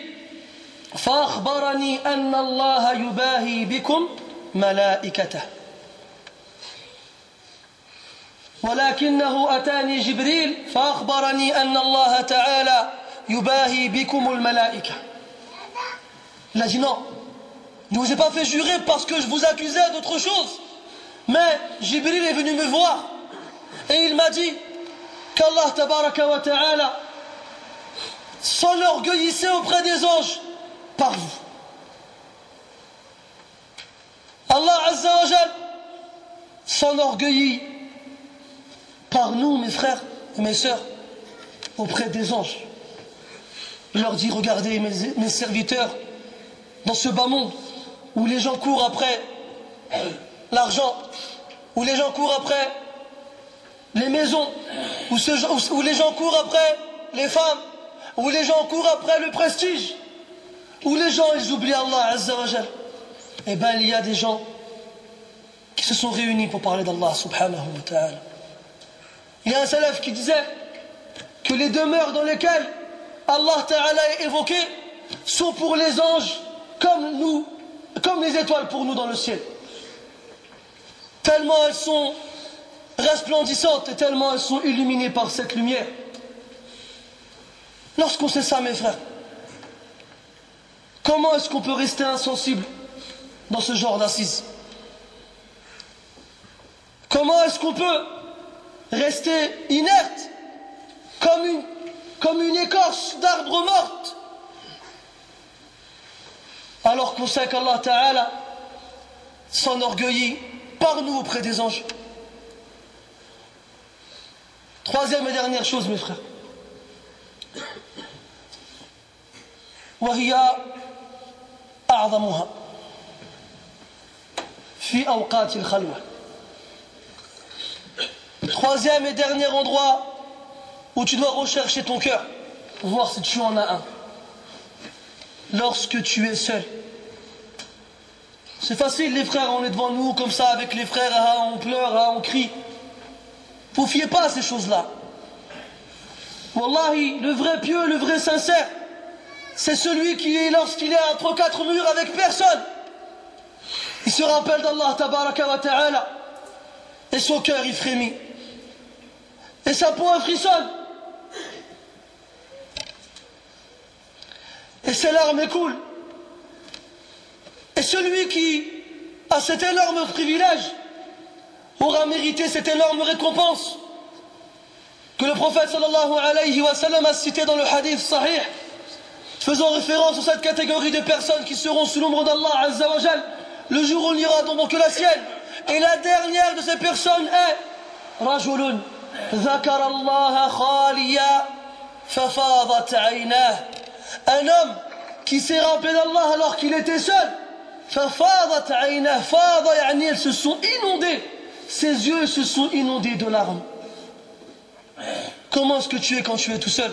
فأخبرني أن الله يباهي بكم ملائكته ولكنه أتاني جبريل فأخبرني أن الله تعالى يباهي بكم الملائكة Il a dit non, je ne vous ai pas fait jurer parce que je vous accusais d'autre chose. Mais Jibril est venu me voir et il m'a dit qu'Allah tabaraka wa ta'ala s'enorgueillissait auprès des anges par vous. Allah Azza wa Jal s'enorgueillit par nous, mes frères et mes sœurs, auprès des anges. Il leur dit, regardez mes, serviteurs, dans ce bas monde, où les gens courent après l'argent, où les gens courent après les maisons, où, les gens courent après les femmes, où les gens courent après le prestige, où les gens ils oublient Allah Azza wa. Eh bien, il y a des gens qui se sont réunis pour parler d'Allah subhanahu wa ta'ala. Il y a un salaf qui disait que les demeures dans lesquelles Allah ta'ala est évoqué sont pour les anges comme nous, comme les étoiles pour nous dans le ciel. Tellement elles sont resplendissantes et tellement elles sont illuminées par cette lumière. Lorsqu'on sait ça, mes frères, comment est-ce qu'on peut rester insensible dans ce genre d'assises Comment est-ce qu'on peut rester inerte comme une, comme une écorce d'arbre morte alors qu'on sait qu'Allah Ta'ala s'enorgueillit par nous auprès des anges. Troisième et dernière chose, mes frères. وهي أعظمها في أوقات الخلوة Troisième et dernier endroit où tu dois rechercher ton cœur, voir si tu en as un. Lorsque tu es seul. C'est facile, les frères, on est devant nous comme ça avec les frères, ah, on pleure, ah, on crie. Vous fiez pas à ces choses-là. Wallahi, le vrai pieux, le vrai sincère, c'est celui qui est lorsqu'il est entre quatre murs avec personne. Il se rappelle d'Allah tabaraka ta'ala et son cœur y frémit. Et sa peau frissonne. Et ses larmes écoulent. Et celui qui a cet énorme privilège aura mérité cette énorme récompense que le prophète sallallahu alayhi wa sallam a cité dans le hadith sahih, faisant référence à cette catégorie de personnes qui seront sous l'ombre d'Allah azza le jour où il n'y aura donc que la sienne. Et la dernière de ces personnes est Rajulun. ذكر الله خاليا ففاضت عيناه un homme qui s'est rappelé d'Allah alors qu'il était seul ففاضت عيناه فاض يعني elles se sont inondées ses yeux se sont inondés de larmes comment est-ce que tu es quand tu es tout seul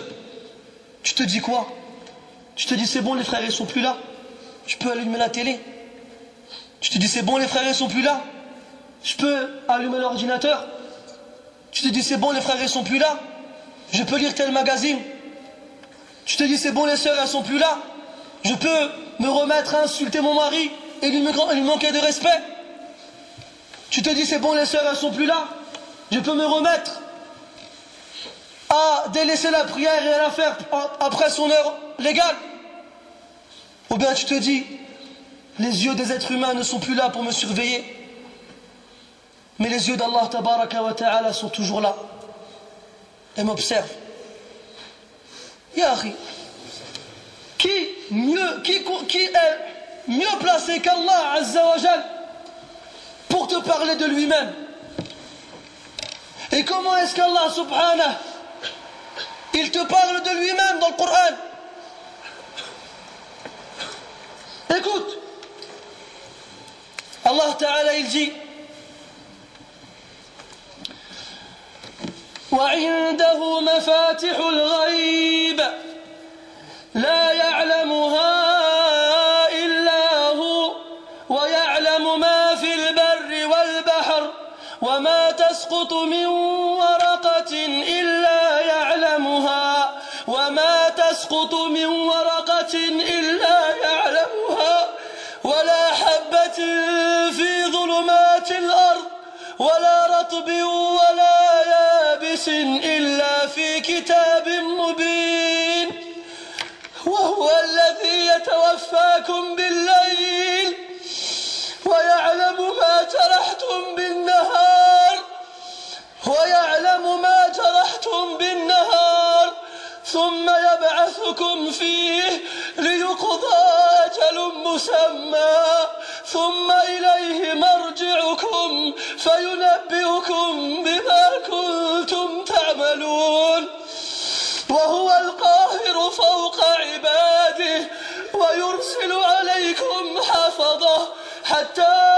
tu te dis quoi tu te dis c'est bon les frères ils sont plus là je peux allumer la télé tu te dis c'est bon les frères ils sont plus là je peux allumer l'ordinateur Tu te dis c'est bon les frères ils sont plus là. Je peux lire tel magazine. Tu te dis c'est bon les sœurs elles sont plus là. Je peux me remettre à insulter mon mari. Et lui, manquer de respect. Tu te dis c'est bon les sœurs elles sont plus là. Je peux me remettre à délaisser la prière et à la faire après son heure légale. Ou bien tu te dis les yeux des êtres humains ne sont plus là pour me surveiller mais les yeux d'Allah ta'ala sont toujours là. Et m'observent. Mieux, qui, qui est mieux placé qu'Allah Azzawajal pour te parler de lui-même? Et comment est-ce qu'Allah subhanahu il te parle de lui-même dans le Coran Écoute, Allah Ta'ala il dit وعنده مفاتح الغيب لا يعلمها إلا هو ويعلم ما في البر والبحر وما تسقط من ورقة إلا يعلمها وما تسقط من ورقة إلا يعلمها ولا حبة في ظلمات الأرض ولا رطب يابس إلا في كتاب مبين وهو الذي يتوفاكم بالليل ويعلم ما جرحتم بالنهار ويعلم ما جرحتم بالنهار. ثم يبعثكم فيه ليقضى أجل مسمى. ثم إليه مرجعكم فينبئكم بما كنتم تعملون. وهو القاهر فوق عباده ويرسل عليكم حفظه حتى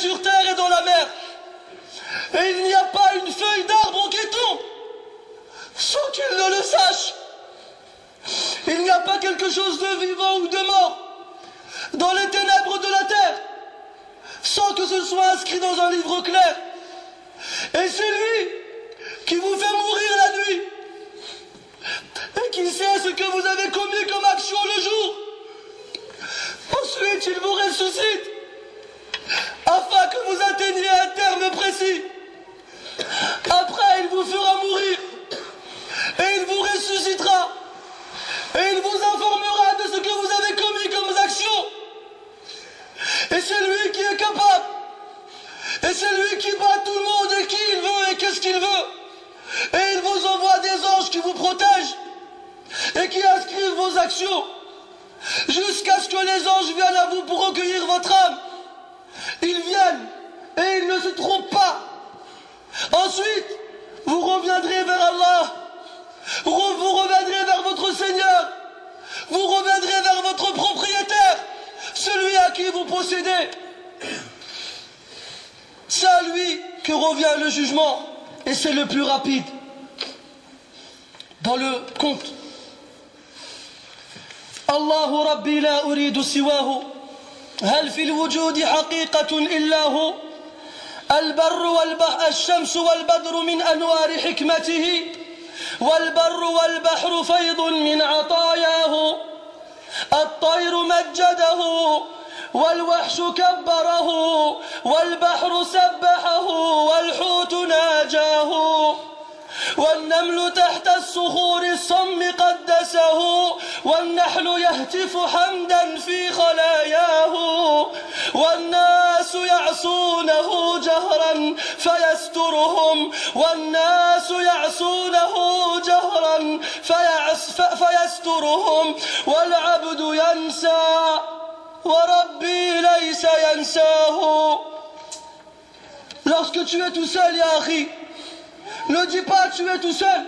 sur terre et dans la mer. Et il n'y a pas une feuille d'arbre qui tombe sans qu'il ne le sache. Il n'y a pas quelque chose de vivant ou de mort dans les ténèbres de la terre sans que ce soit inscrit dans un livre clair. Et c'est lui qui vous fait mourir la nuit et qui sait ce que vous avez commis comme action le jour. Ensuite, il vous ressuscite que vous atteigniez un terme précis. Après, il vous fera mourir et il vous ressuscitera et il vous informera de ce que vous avez commis comme action. Et c'est lui qui est capable. Et c'est lui qui bat tout le monde et qui il veut et qu'est-ce qu'il veut. Et il vous envoie des anges qui vous protègent et qui inscrivent vos actions jusqu'à ce que les anges viennent à vous pour recueillir votre âme. Ils viennent et ils ne se trompent pas. Ensuite, vous reviendrez vers Allah. Vous reviendrez vers votre Seigneur. Vous reviendrez vers votre propriétaire, celui à qui vous possédez. C'est à lui que revient le jugement et c'est le plus rapide dans le compte. Allahu Rabbi la uridu siwahu هل في الوجود حقيقة إلا هو؟ البر والبحر الشمس والبدر من أنوار حكمته والبر والبحر فيض من عطاياه. الطير مجده والوحش كبره والبحر سبحه والحوت ناجاه. والنمل تحت الصخور الصم قدسه والنحل يهتف حمدا في خلاياه والناس يعصونه جهرا فيسترهم والناس يعصونه جهرا فيسترهم والعبد ينسى وربي ليس ينساه. Lorsque tu es tout seul, Yahi, Ne dis pas tu es tout seul.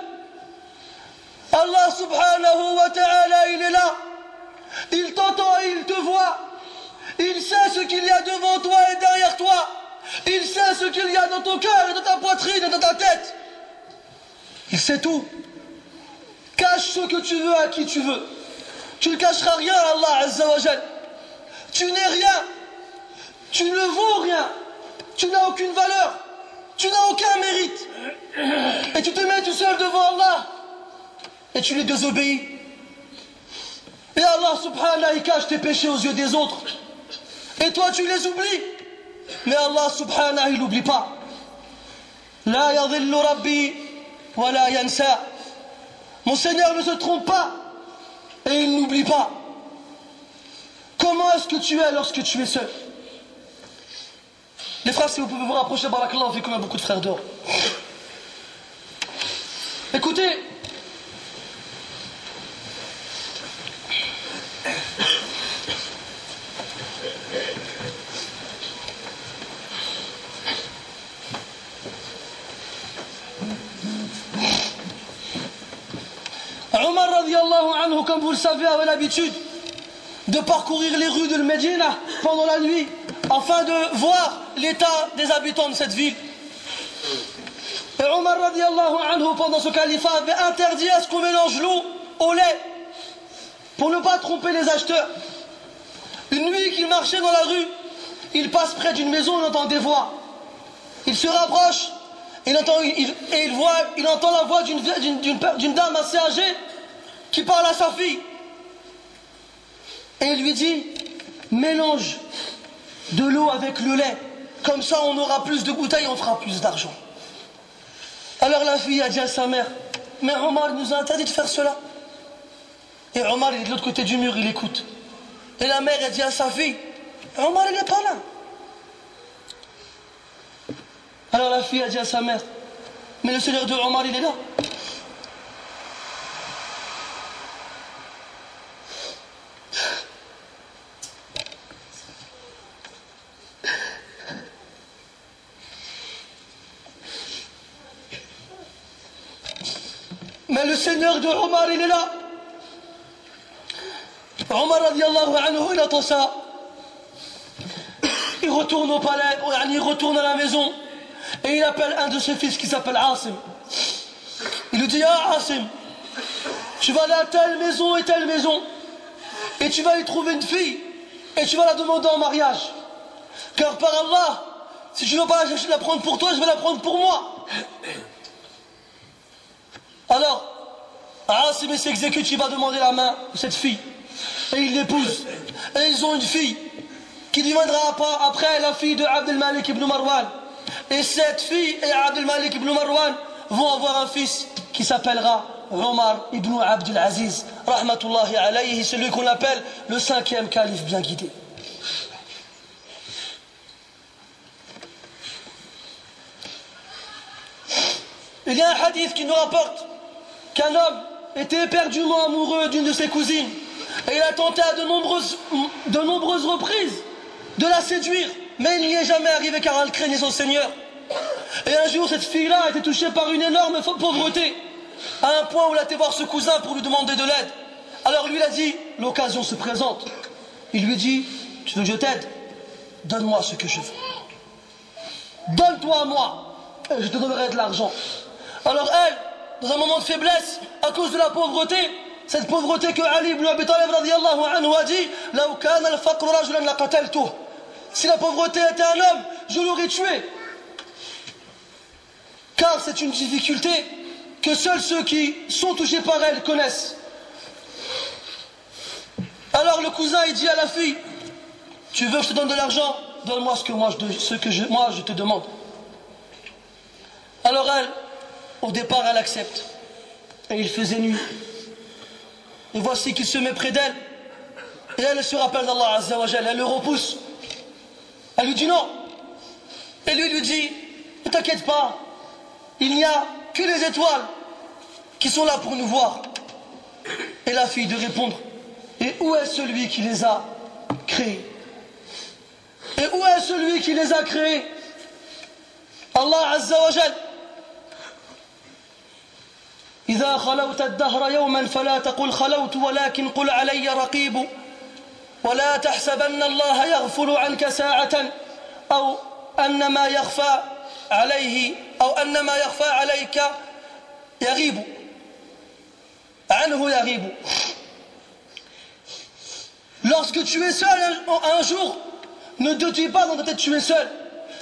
Allah subhanahu wa ta'ala, il est là. Il t'entend et il te voit. Il sait ce qu'il y a devant toi et derrière toi. Il sait ce qu'il y a dans ton cœur et dans ta poitrine et dans ta tête. Il sait tout. Cache ce que tu veux à qui tu veux. Tu ne cacheras rien à Allah Azza wa Tu n'es rien. Tu ne vaux rien. Tu n'as aucune valeur. Tu n'as aucun mérite. Et tu te mets tout seul devant Allah. Et tu les désobéis. Et Allah subhanahu il cache tes péchés aux yeux des autres. Et toi tu les oublies. Mais Allah subhanahu il n'oublie pas. La yadhillu rabbi wa la yansa. Mon Seigneur ne se trompe pas. Et il n'oublie pas. Comment est-ce que tu es lorsque tu es seul? Les frères, si vous pouvez vous rapprocher, barakallah, vu qu'on a beaucoup de frères dehors. Écoutez, anhu, comme vous le savez, avait l'habitude de parcourir les rues de Medina pendant la nuit afin de voir l'état des habitants de cette ville. Et Omar radiallahu anhu, pendant ce califat, avait interdit à ce qu'on mélange l'eau au lait pour ne pas tromper les acheteurs. Une nuit qu'il marchait dans la rue, il passe près d'une maison, il entend des voix. Il se rapproche il entend, et il, voit, il entend la voix d'une dame assez âgée qui parle à sa fille. Et il lui dit, mélange de l'eau avec le lait. Comme ça, on aura plus de bouteilles, on fera plus d'argent. Alors la fille a dit à sa mère, mais Omar nous a interdit de faire cela. Et Omar, il est de l'autre côté du mur, il écoute. Et la mère a dit à sa fille, Omar, il n'est pas là. Alors la fille a dit à sa mère, mais le Seigneur de Omar, il est là. Mais le Seigneur de Omar, il est là. Omar radiallahu anhu, il attend ça. Il retourne au palais, il retourne à la maison. Et il appelle un de ses fils qui s'appelle Asim. Il lui dit, ah Asim, tu vas aller à telle maison et telle maison. Et tu vas y trouver une fille. Et tu vas la demander en mariage. Car par Allah, si tu ne veux pas la prendre pour toi, je vais la prendre pour moi. Alors, Asim s'exécute, il va demander la main de cette fille. Et il l'épouse. Et ils ont une fille qui deviendra après la fille de Abdel Malik ibn Marwan. Et cette fille et Abdel Malik ibn Marwan vont avoir un fils qui s'appellera Omar ibn Abdul Aziz, rahmatullahi alayhi, celui qu'on appelle le cinquième calife bien guidé. Il y a un hadith qui nous rapporte qu'un homme était éperdument amoureux d'une de ses cousines et il a tenté à de nombreuses, reprises de la séduire, mais il n'y est jamais arrivé car elle craignait son Seigneur. Et un jour, cette fille-là a été touchée par une énorme pauvreté, à un point où elle a été voir ce cousin pour lui demander de l'aide. Alors lui, il a dit, l'occasion se présente. Il lui dit, tu veux que je t'aide? Donne-moi ce que je veux. Donne-toi à moi, et je te donnerai de l'argent. Alors elle, dans un moment de faiblesse, à cause de la pauvreté, cette pauvreté que Ali ibn Abi Talib anhu a dit, si la pauvreté était un homme, je l'aurais tué. car c'est une difficulté que seuls ceux qui sont touchés par elle connaissent. Alors le cousin dit à la fille Tu veux que je te donne de l'argent? Donne-moi ce que, moi je te demande. Alors elle, au départ, elle accepte. Et il faisait nuit. Et voici qu'il se met près d'elle. Et elle se rappelle d'Allah Azzawajal. Elle le repousse. Elle lui dit non. Et lui lui dit Ne t'inquiète pas. Il n'y a que les étoiles qui sont là pour nous voir. Et la fille de répondre Et où est celui qui les a créés? Et où est celui qui les a créés? Allah Azza wa. إذا خلوت الدهر يوما فلا تقل خلوت ولكن قل علي رقيب ولا تحسبن الله يغفل عنك ساعة أو أن ما يخفى عليه أو أن ما يخفى عليك يغيب عنه يغيب Lorsque tu es seul un, un jour, ne te dis pas dans ta tête tu es seul.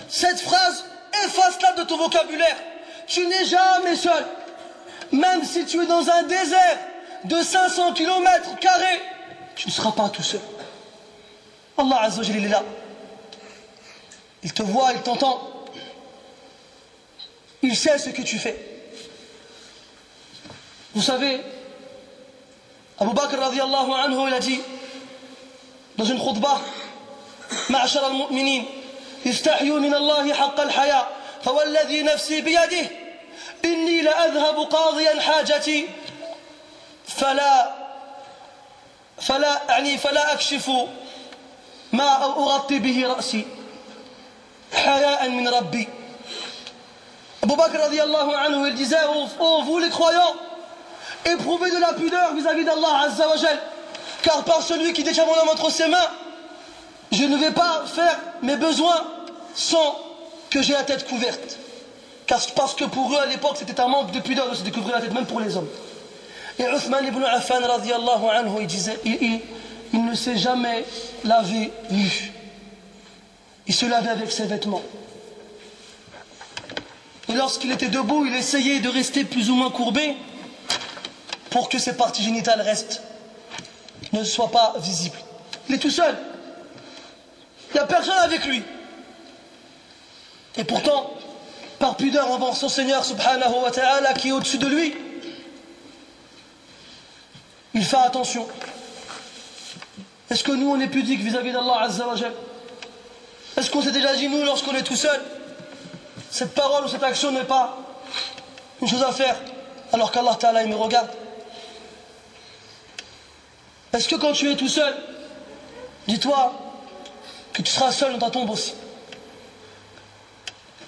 Cette phrase, efface-la de ton vocabulaire. Tu n'es jamais seul. Même si tu es dans un désert de 500 km carrés, tu ne seras pas tout seul. Allah Azzawajal, il est là. Il te voit, il t'entend. Il sait ce que tu fais. Vous savez, Abu Bakr radiallahu anhu, il a dit dans une khutbah معشر المؤمنين استحيوا من الله حق الحياء فوالذي نفسي بيده إني لأذهب قاضيا حاجتي فلا فلا يعني فلا أكشف ما أغطي به رأسي حياء من ربي Abu Bakr radiallahu anhu, il disait oh, oh, vous les croyants, éprouvez de la pudeur vis-à-vis d'Allah Azza wa Jal, car par celui qui détient mon âme entre ses mains, je ne vais pas faire mes besoins sans que j'ai la tête couverte. Parce que pour eux à l'époque c'était un manque de pudeur de se découvrir la tête, même pour les hommes. Et Uthman ibn Affan radiallahu anhu, il disait, il, il, il ne s'est jamais lavé nu. Il se lavait avec ses vêtements. Et lorsqu'il était debout, il essayait de rester plus ou moins courbé pour que ses parties génitales restent, ne soient pas visibles. Il est tout seul. Il n'y a personne avec lui. Et pourtant, par pudeur envers son Seigneur subhanahu wa ta'ala qui est au-dessus de lui, il fait attention. Est-ce que nous on est pudique vis-à-vis d'Allah Azza wa Est-ce qu'on s'est déjà dit nous lorsqu'on est tout seul Cette parole ou cette action n'est pas une chose à faire alors qu'Allah Ta'ala il me regarde? Est-ce que quand tu es tout seul, dis-toi que tu seras seul dans ta tombe aussi?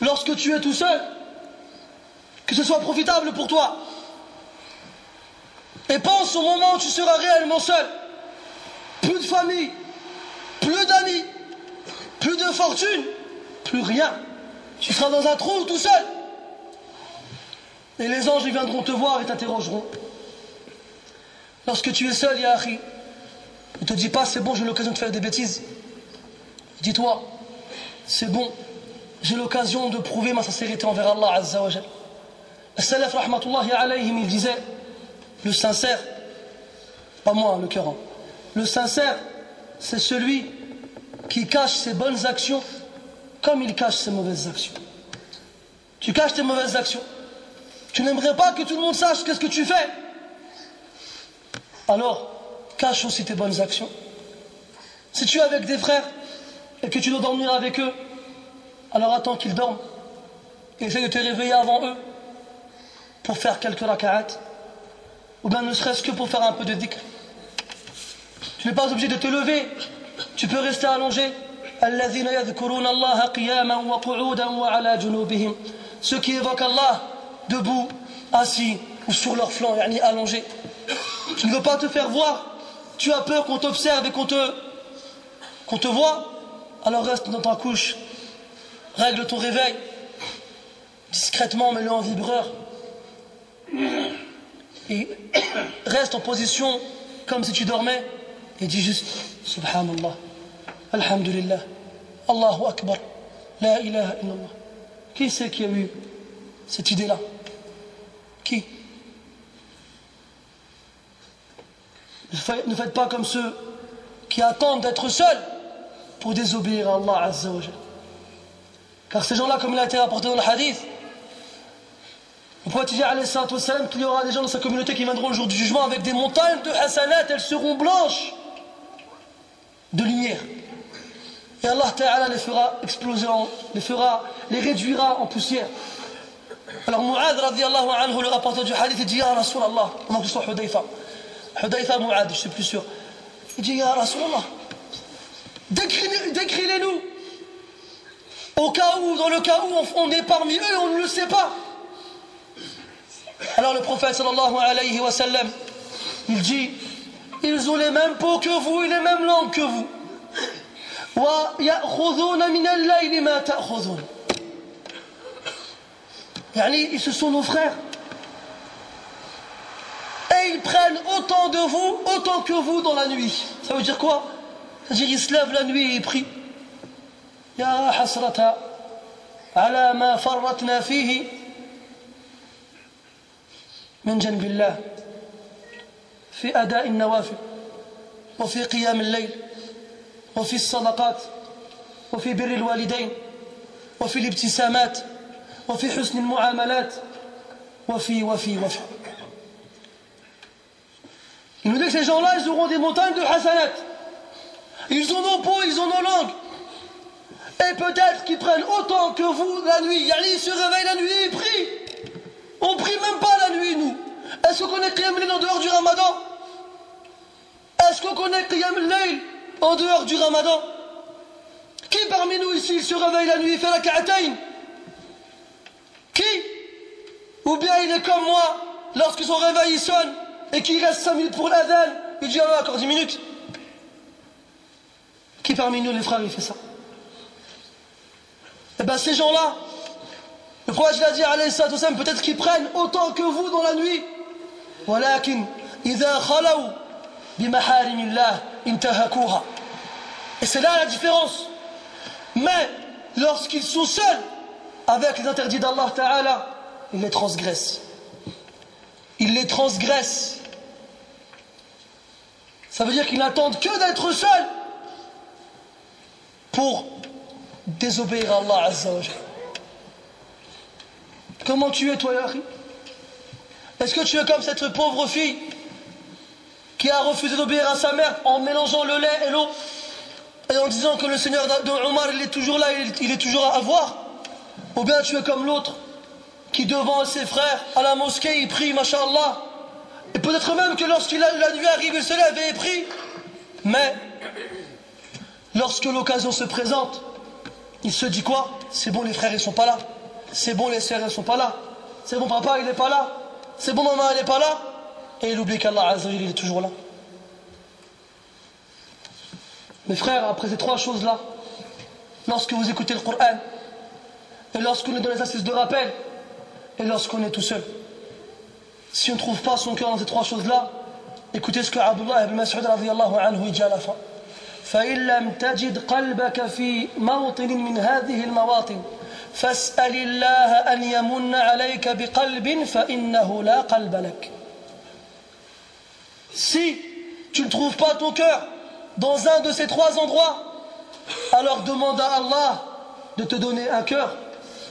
Lorsque tu es tout seul, que ce soit profitable pour toi. Et pense au moment où tu seras réellement seul plus de famille, plus d'amis, plus de fortune, plus rien. Tu seras dans un trou tout seul. Et les anges viendront te voir et t'interrogeront. Lorsque tu es seul, Yahi, ne te dis pas c'est bon, j'ai l'occasion de faire des bêtises. Dis-toi, c'est bon, j'ai l'occasion de prouver ma sincérité envers Allah Azza wa Jal. Le Salaf rahmatullahi alayhim, il disait, le sincère, pas moi, le cœur, hein. Le sincère, c'est celui qui cache ses bonnes actions comme il cache ses mauvaises actions. Tu caches tes mauvaises actions. Tu n'aimerais pas que tout le monde sache qu'est-ce que tu fais. Alors, cache aussi tes bonnes actions. Si tu es avec des frères et que tu dois dormir avec eux, alors attends qu'ils dorment. Essaye de te réveiller avant eux pour faire quelques raka'at. Ou bien ne serait-ce que pour faire un peu de dhikr. Tu n'es pas obligé de te lever. Tu peux rester allongé. Ceux qui évoquent Allah debout, assis ou sur leur flanc, yani allongé. Tu ne veux pas te faire voir. Tu as peur qu'on t'observe et qu'on te, qu'on te voit. Alors reste dans ta couche. Règle ton réveil. Discrètement, mets-le en vibreur. Et reste en position comme si tu dormais. Et dis juste Subhanallah, Alhamdulillah, Allahu Akbar, La ilaha illallah. Qui c'est qui a eu cette idée-là? Qui? Ne faites pas comme ceux qui attendent d'être seuls pour désobéir à Allah Azza wa Car ces gens-là, comme il a été rapporté dans le hadith, le prophète dit qu'il y aura des gens dans sa communauté qui viendront le jour du jugement avec des montagnes de hasanat, elles seront blanches de lumière. Et Allah Ta'ala les fera exploser, les fera, les réduira en poussière. Alors Mu'ad radiallahu anhu, le rapporteur du hadith, il dit Ya Rasulallah, pendant que ce soit Hudayfa. Hudayfa Mu'ad, je ne suis plus sûr. Il dit Ya Rasulallah, décris-les-nous. Au cas où, dans le cas où on est parmi eux, on ne le sait pas. Alors le prophète sallallahu alayhi wa sallam, il dit, ils ont les mêmes peaux que vous et les mêmes langues que vous. Ils se sont nos frères. Et ils prennent autant de vous, autant que vous dans la nuit. Ça veut dire quoi? Ça veut dire qu'ils se lèvent la nuit et ils prient. يا حسرة على ما فرطنا فيه من جنب الله في أداء النوافل وفي قيام الليل وفي الصدقات وفي بر الوالدين وفي الابتسامات وفي حسن المعاملات وفي وفي وفي Il nous dit que ces gens-là, ils auront des montagnes de hasanat. Ils en ont peau, ils en ont langue. Et peut-être qu'ils prennent autant que vous la nuit. Ils se réveillent la nuit et prient. On prie même pas la nuit, nous. Est-ce qu'on connaît Qiyam en dehors du ramadan? Est-ce qu'on connaît Qiyam en dehors du ramadan? Qui parmi nous ici se réveille la nuit et fait la ka'atayn? Qui? Ou bien il est comme moi, lorsque son réveil sonne et qu'il reste 5 minutes pour l'adhan, il dit ah, encore 10 minutes. Qui parmi nous, les frères, il fait ça? Eh bien ces gens-là, le prophète a dit, peut-être qu'ils prennent autant que vous dans la nuit. Et c'est là la différence. Mais lorsqu'ils sont seuls avec les interdits d'Allah Ta'ala, ils les transgressent. Ils les transgressent. Ça veut dire qu'ils n'attendent que d'être seuls pour désobéir à Allah Azza Comment tu es, toi, Yahri? Est-ce que tu es comme cette pauvre fille qui a refusé d'obéir à sa mère en mélangeant le lait et l'eau et en disant que le Seigneur de Omar il est toujours là, il est toujours à voir? Ou bien tu es comme l'autre qui devant ses frères à la mosquée il prie, mashallah. Et peut-être même que lorsqu'il la nuit arrive il se lève et il mais lorsque l'occasion se présente il se dit quoi? C'est bon les frères ils sont pas là c'est bon, les sœurs, elles sont pas là. C'est bon, papa, il n'est pas là. C'est bon, maman, elle n'est pas là. Et il oublie qu'Allah il est toujours là. Mes frères, après ces trois choses-là, lorsque vous écoutez le Coran, et lorsqu'on est dans les assises de rappel, et lorsqu'on est tout seul, si on ne trouve pas son cœur dans ces trois choses-là, écoutez ce que Abdullah ibn Mas'ud dit à la fin. فإن لم تجد قلبك في موطن من هذه المواطن فاسأل الله أن يمن عليك بقلب فإنه لا قلب لك Si tu ne trouves pas ton cœur dans un de ces trois endroits, alors demande à Allah de te donner un cœur,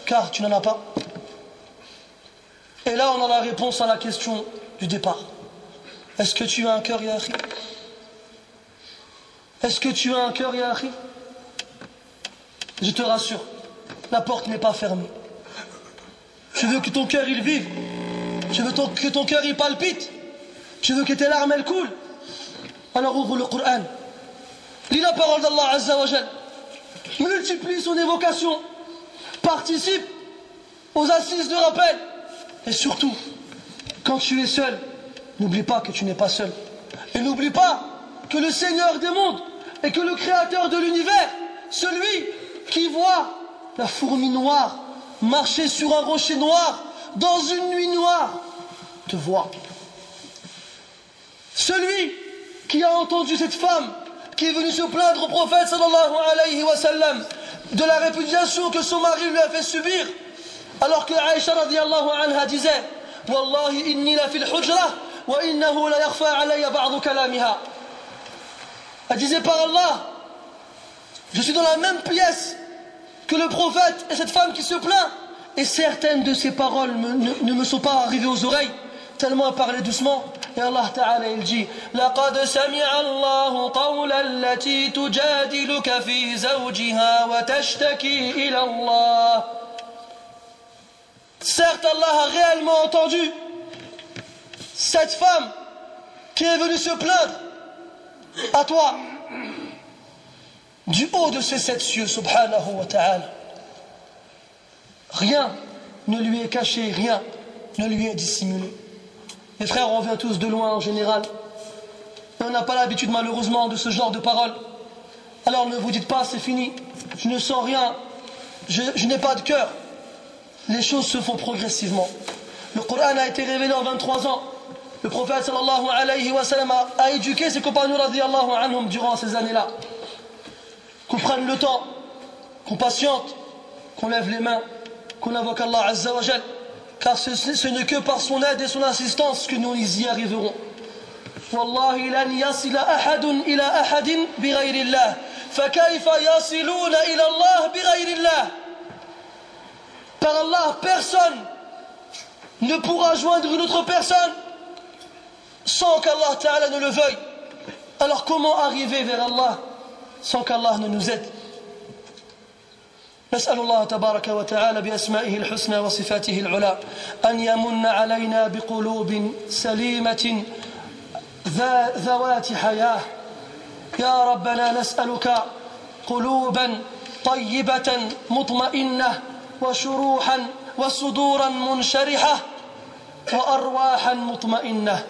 car tu n'en as pas. Et là, on a la réponse à la question du départ. Est-ce que tu as un cœur, Yahri est-ce que tu as un cœur, Yahri? Je te rassure, la porte n'est pas fermée. Tu veux que ton cœur il vive. Tu veux que ton cœur il palpite. Tu veux que tes larmes elles coulent. Alors ouvre le Coran. Lis la parole d'Allah Azza wa Multiplie son évocation. Participe aux assises de rappel. Et surtout, quand tu es seul, n'oublie pas que tu n'es pas seul. Et n'oublie pas que le Seigneur des mondes et que le Créateur de l'univers, celui qui voit la fourmi noire, marcher sur un rocher noir, dans une nuit noire, te voit. Celui qui a entendu cette femme qui est venue se plaindre au prophète sallallahu alayhi wa de la répudiation que son mari lui a fait subir Alors que Aïcha radiallahu anha disait Wallahi inni wa innahu la yakhfa. Elle disait par Allah, je suis dans la même pièce que le prophète et cette femme qui se plaint. Et certaines de ses paroles ne, ne me sont pas arrivées aux oreilles, tellement elle parlait doucement. Et Allah Ta'ala il dit لقد سمع الله قول التي تجادلك في زوجها وتشتكي إلى الله Certes, Allah a réellement entendu cette femme qui est venue se plaindre à toi du haut de ces sept cieux, subhanahu wa ta'ala. Rien ne lui est caché, rien ne lui est dissimulé. Les frères, on vient tous de loin en général. On n'a pas l'habitude malheureusement de ce genre de paroles. Alors ne vous dites pas c'est fini, je ne sens rien, je, je n'ai pas de cœur. Les choses se font progressivement. Le Coran a été révélé en 23 ans. Le prophète sallallahu alayhi wa sallam a, a éduqué ses compagnons radiallahu anhum durant ces années-là. Qu'on prenne le temps, qu'on patiente, qu'on lève les mains, qu'on invoque Allah azza wa jal. Car ce, ce n'est que par son aide et son assistance que nous y arriverons. والله لن يصل أحد إلى أحد بغير الله فكيف يصلون إلى الله بغير الله Par Allah, personne ne pourra joindre une autre personne sans qu'Allah Ta'ala ne le veuille. Alors comment arriver vers Allah sans qu'Allah ne nous aide? نسأل الله تبارك وتعالى بأسمائه الحسنى وصفاته العلى أن يمن علينا بقلوب سليمة ذوات حياة يا ربنا نسألك قلوبا طيبة مطمئنة وشروحا وصدورا منشرحة وأرواحا مطمئنة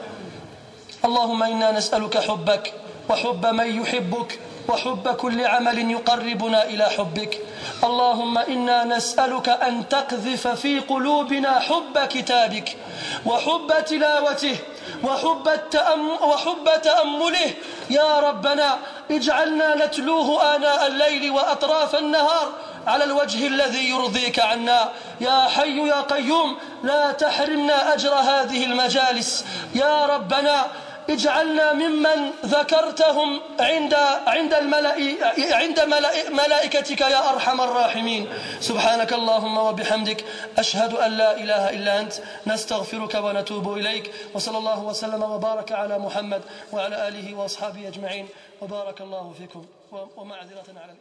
اللهم إنا نسألك حبك وحب من يحبك وحب كل عمل يقربنا إلى حبك. اللهم إنا نسألك أن تقذف في قلوبنا حب كتابك وحب تلاوته وحب, التأم وحب تأمله. يا ربنا اجعلنا نتلوه آناء الليل وأطراف النهار على الوجه الذي يرضيك عنا. يا حي يا قيوم لا تحرمنا أجر هذه المجالس. يا ربنا اجعلنا ممن ذكرتهم عند عند الملأ عند ملائكتك يا أرحم الراحمين. سبحانك اللهم وبحمدك أشهد أن لا إله إلا أنت نستغفرك ونتوب إليك وصلى الله وسلم وبارك على محمد وعلى آله وأصحابه أجمعين وبارك الله فيكم ومعذرة على الاطاله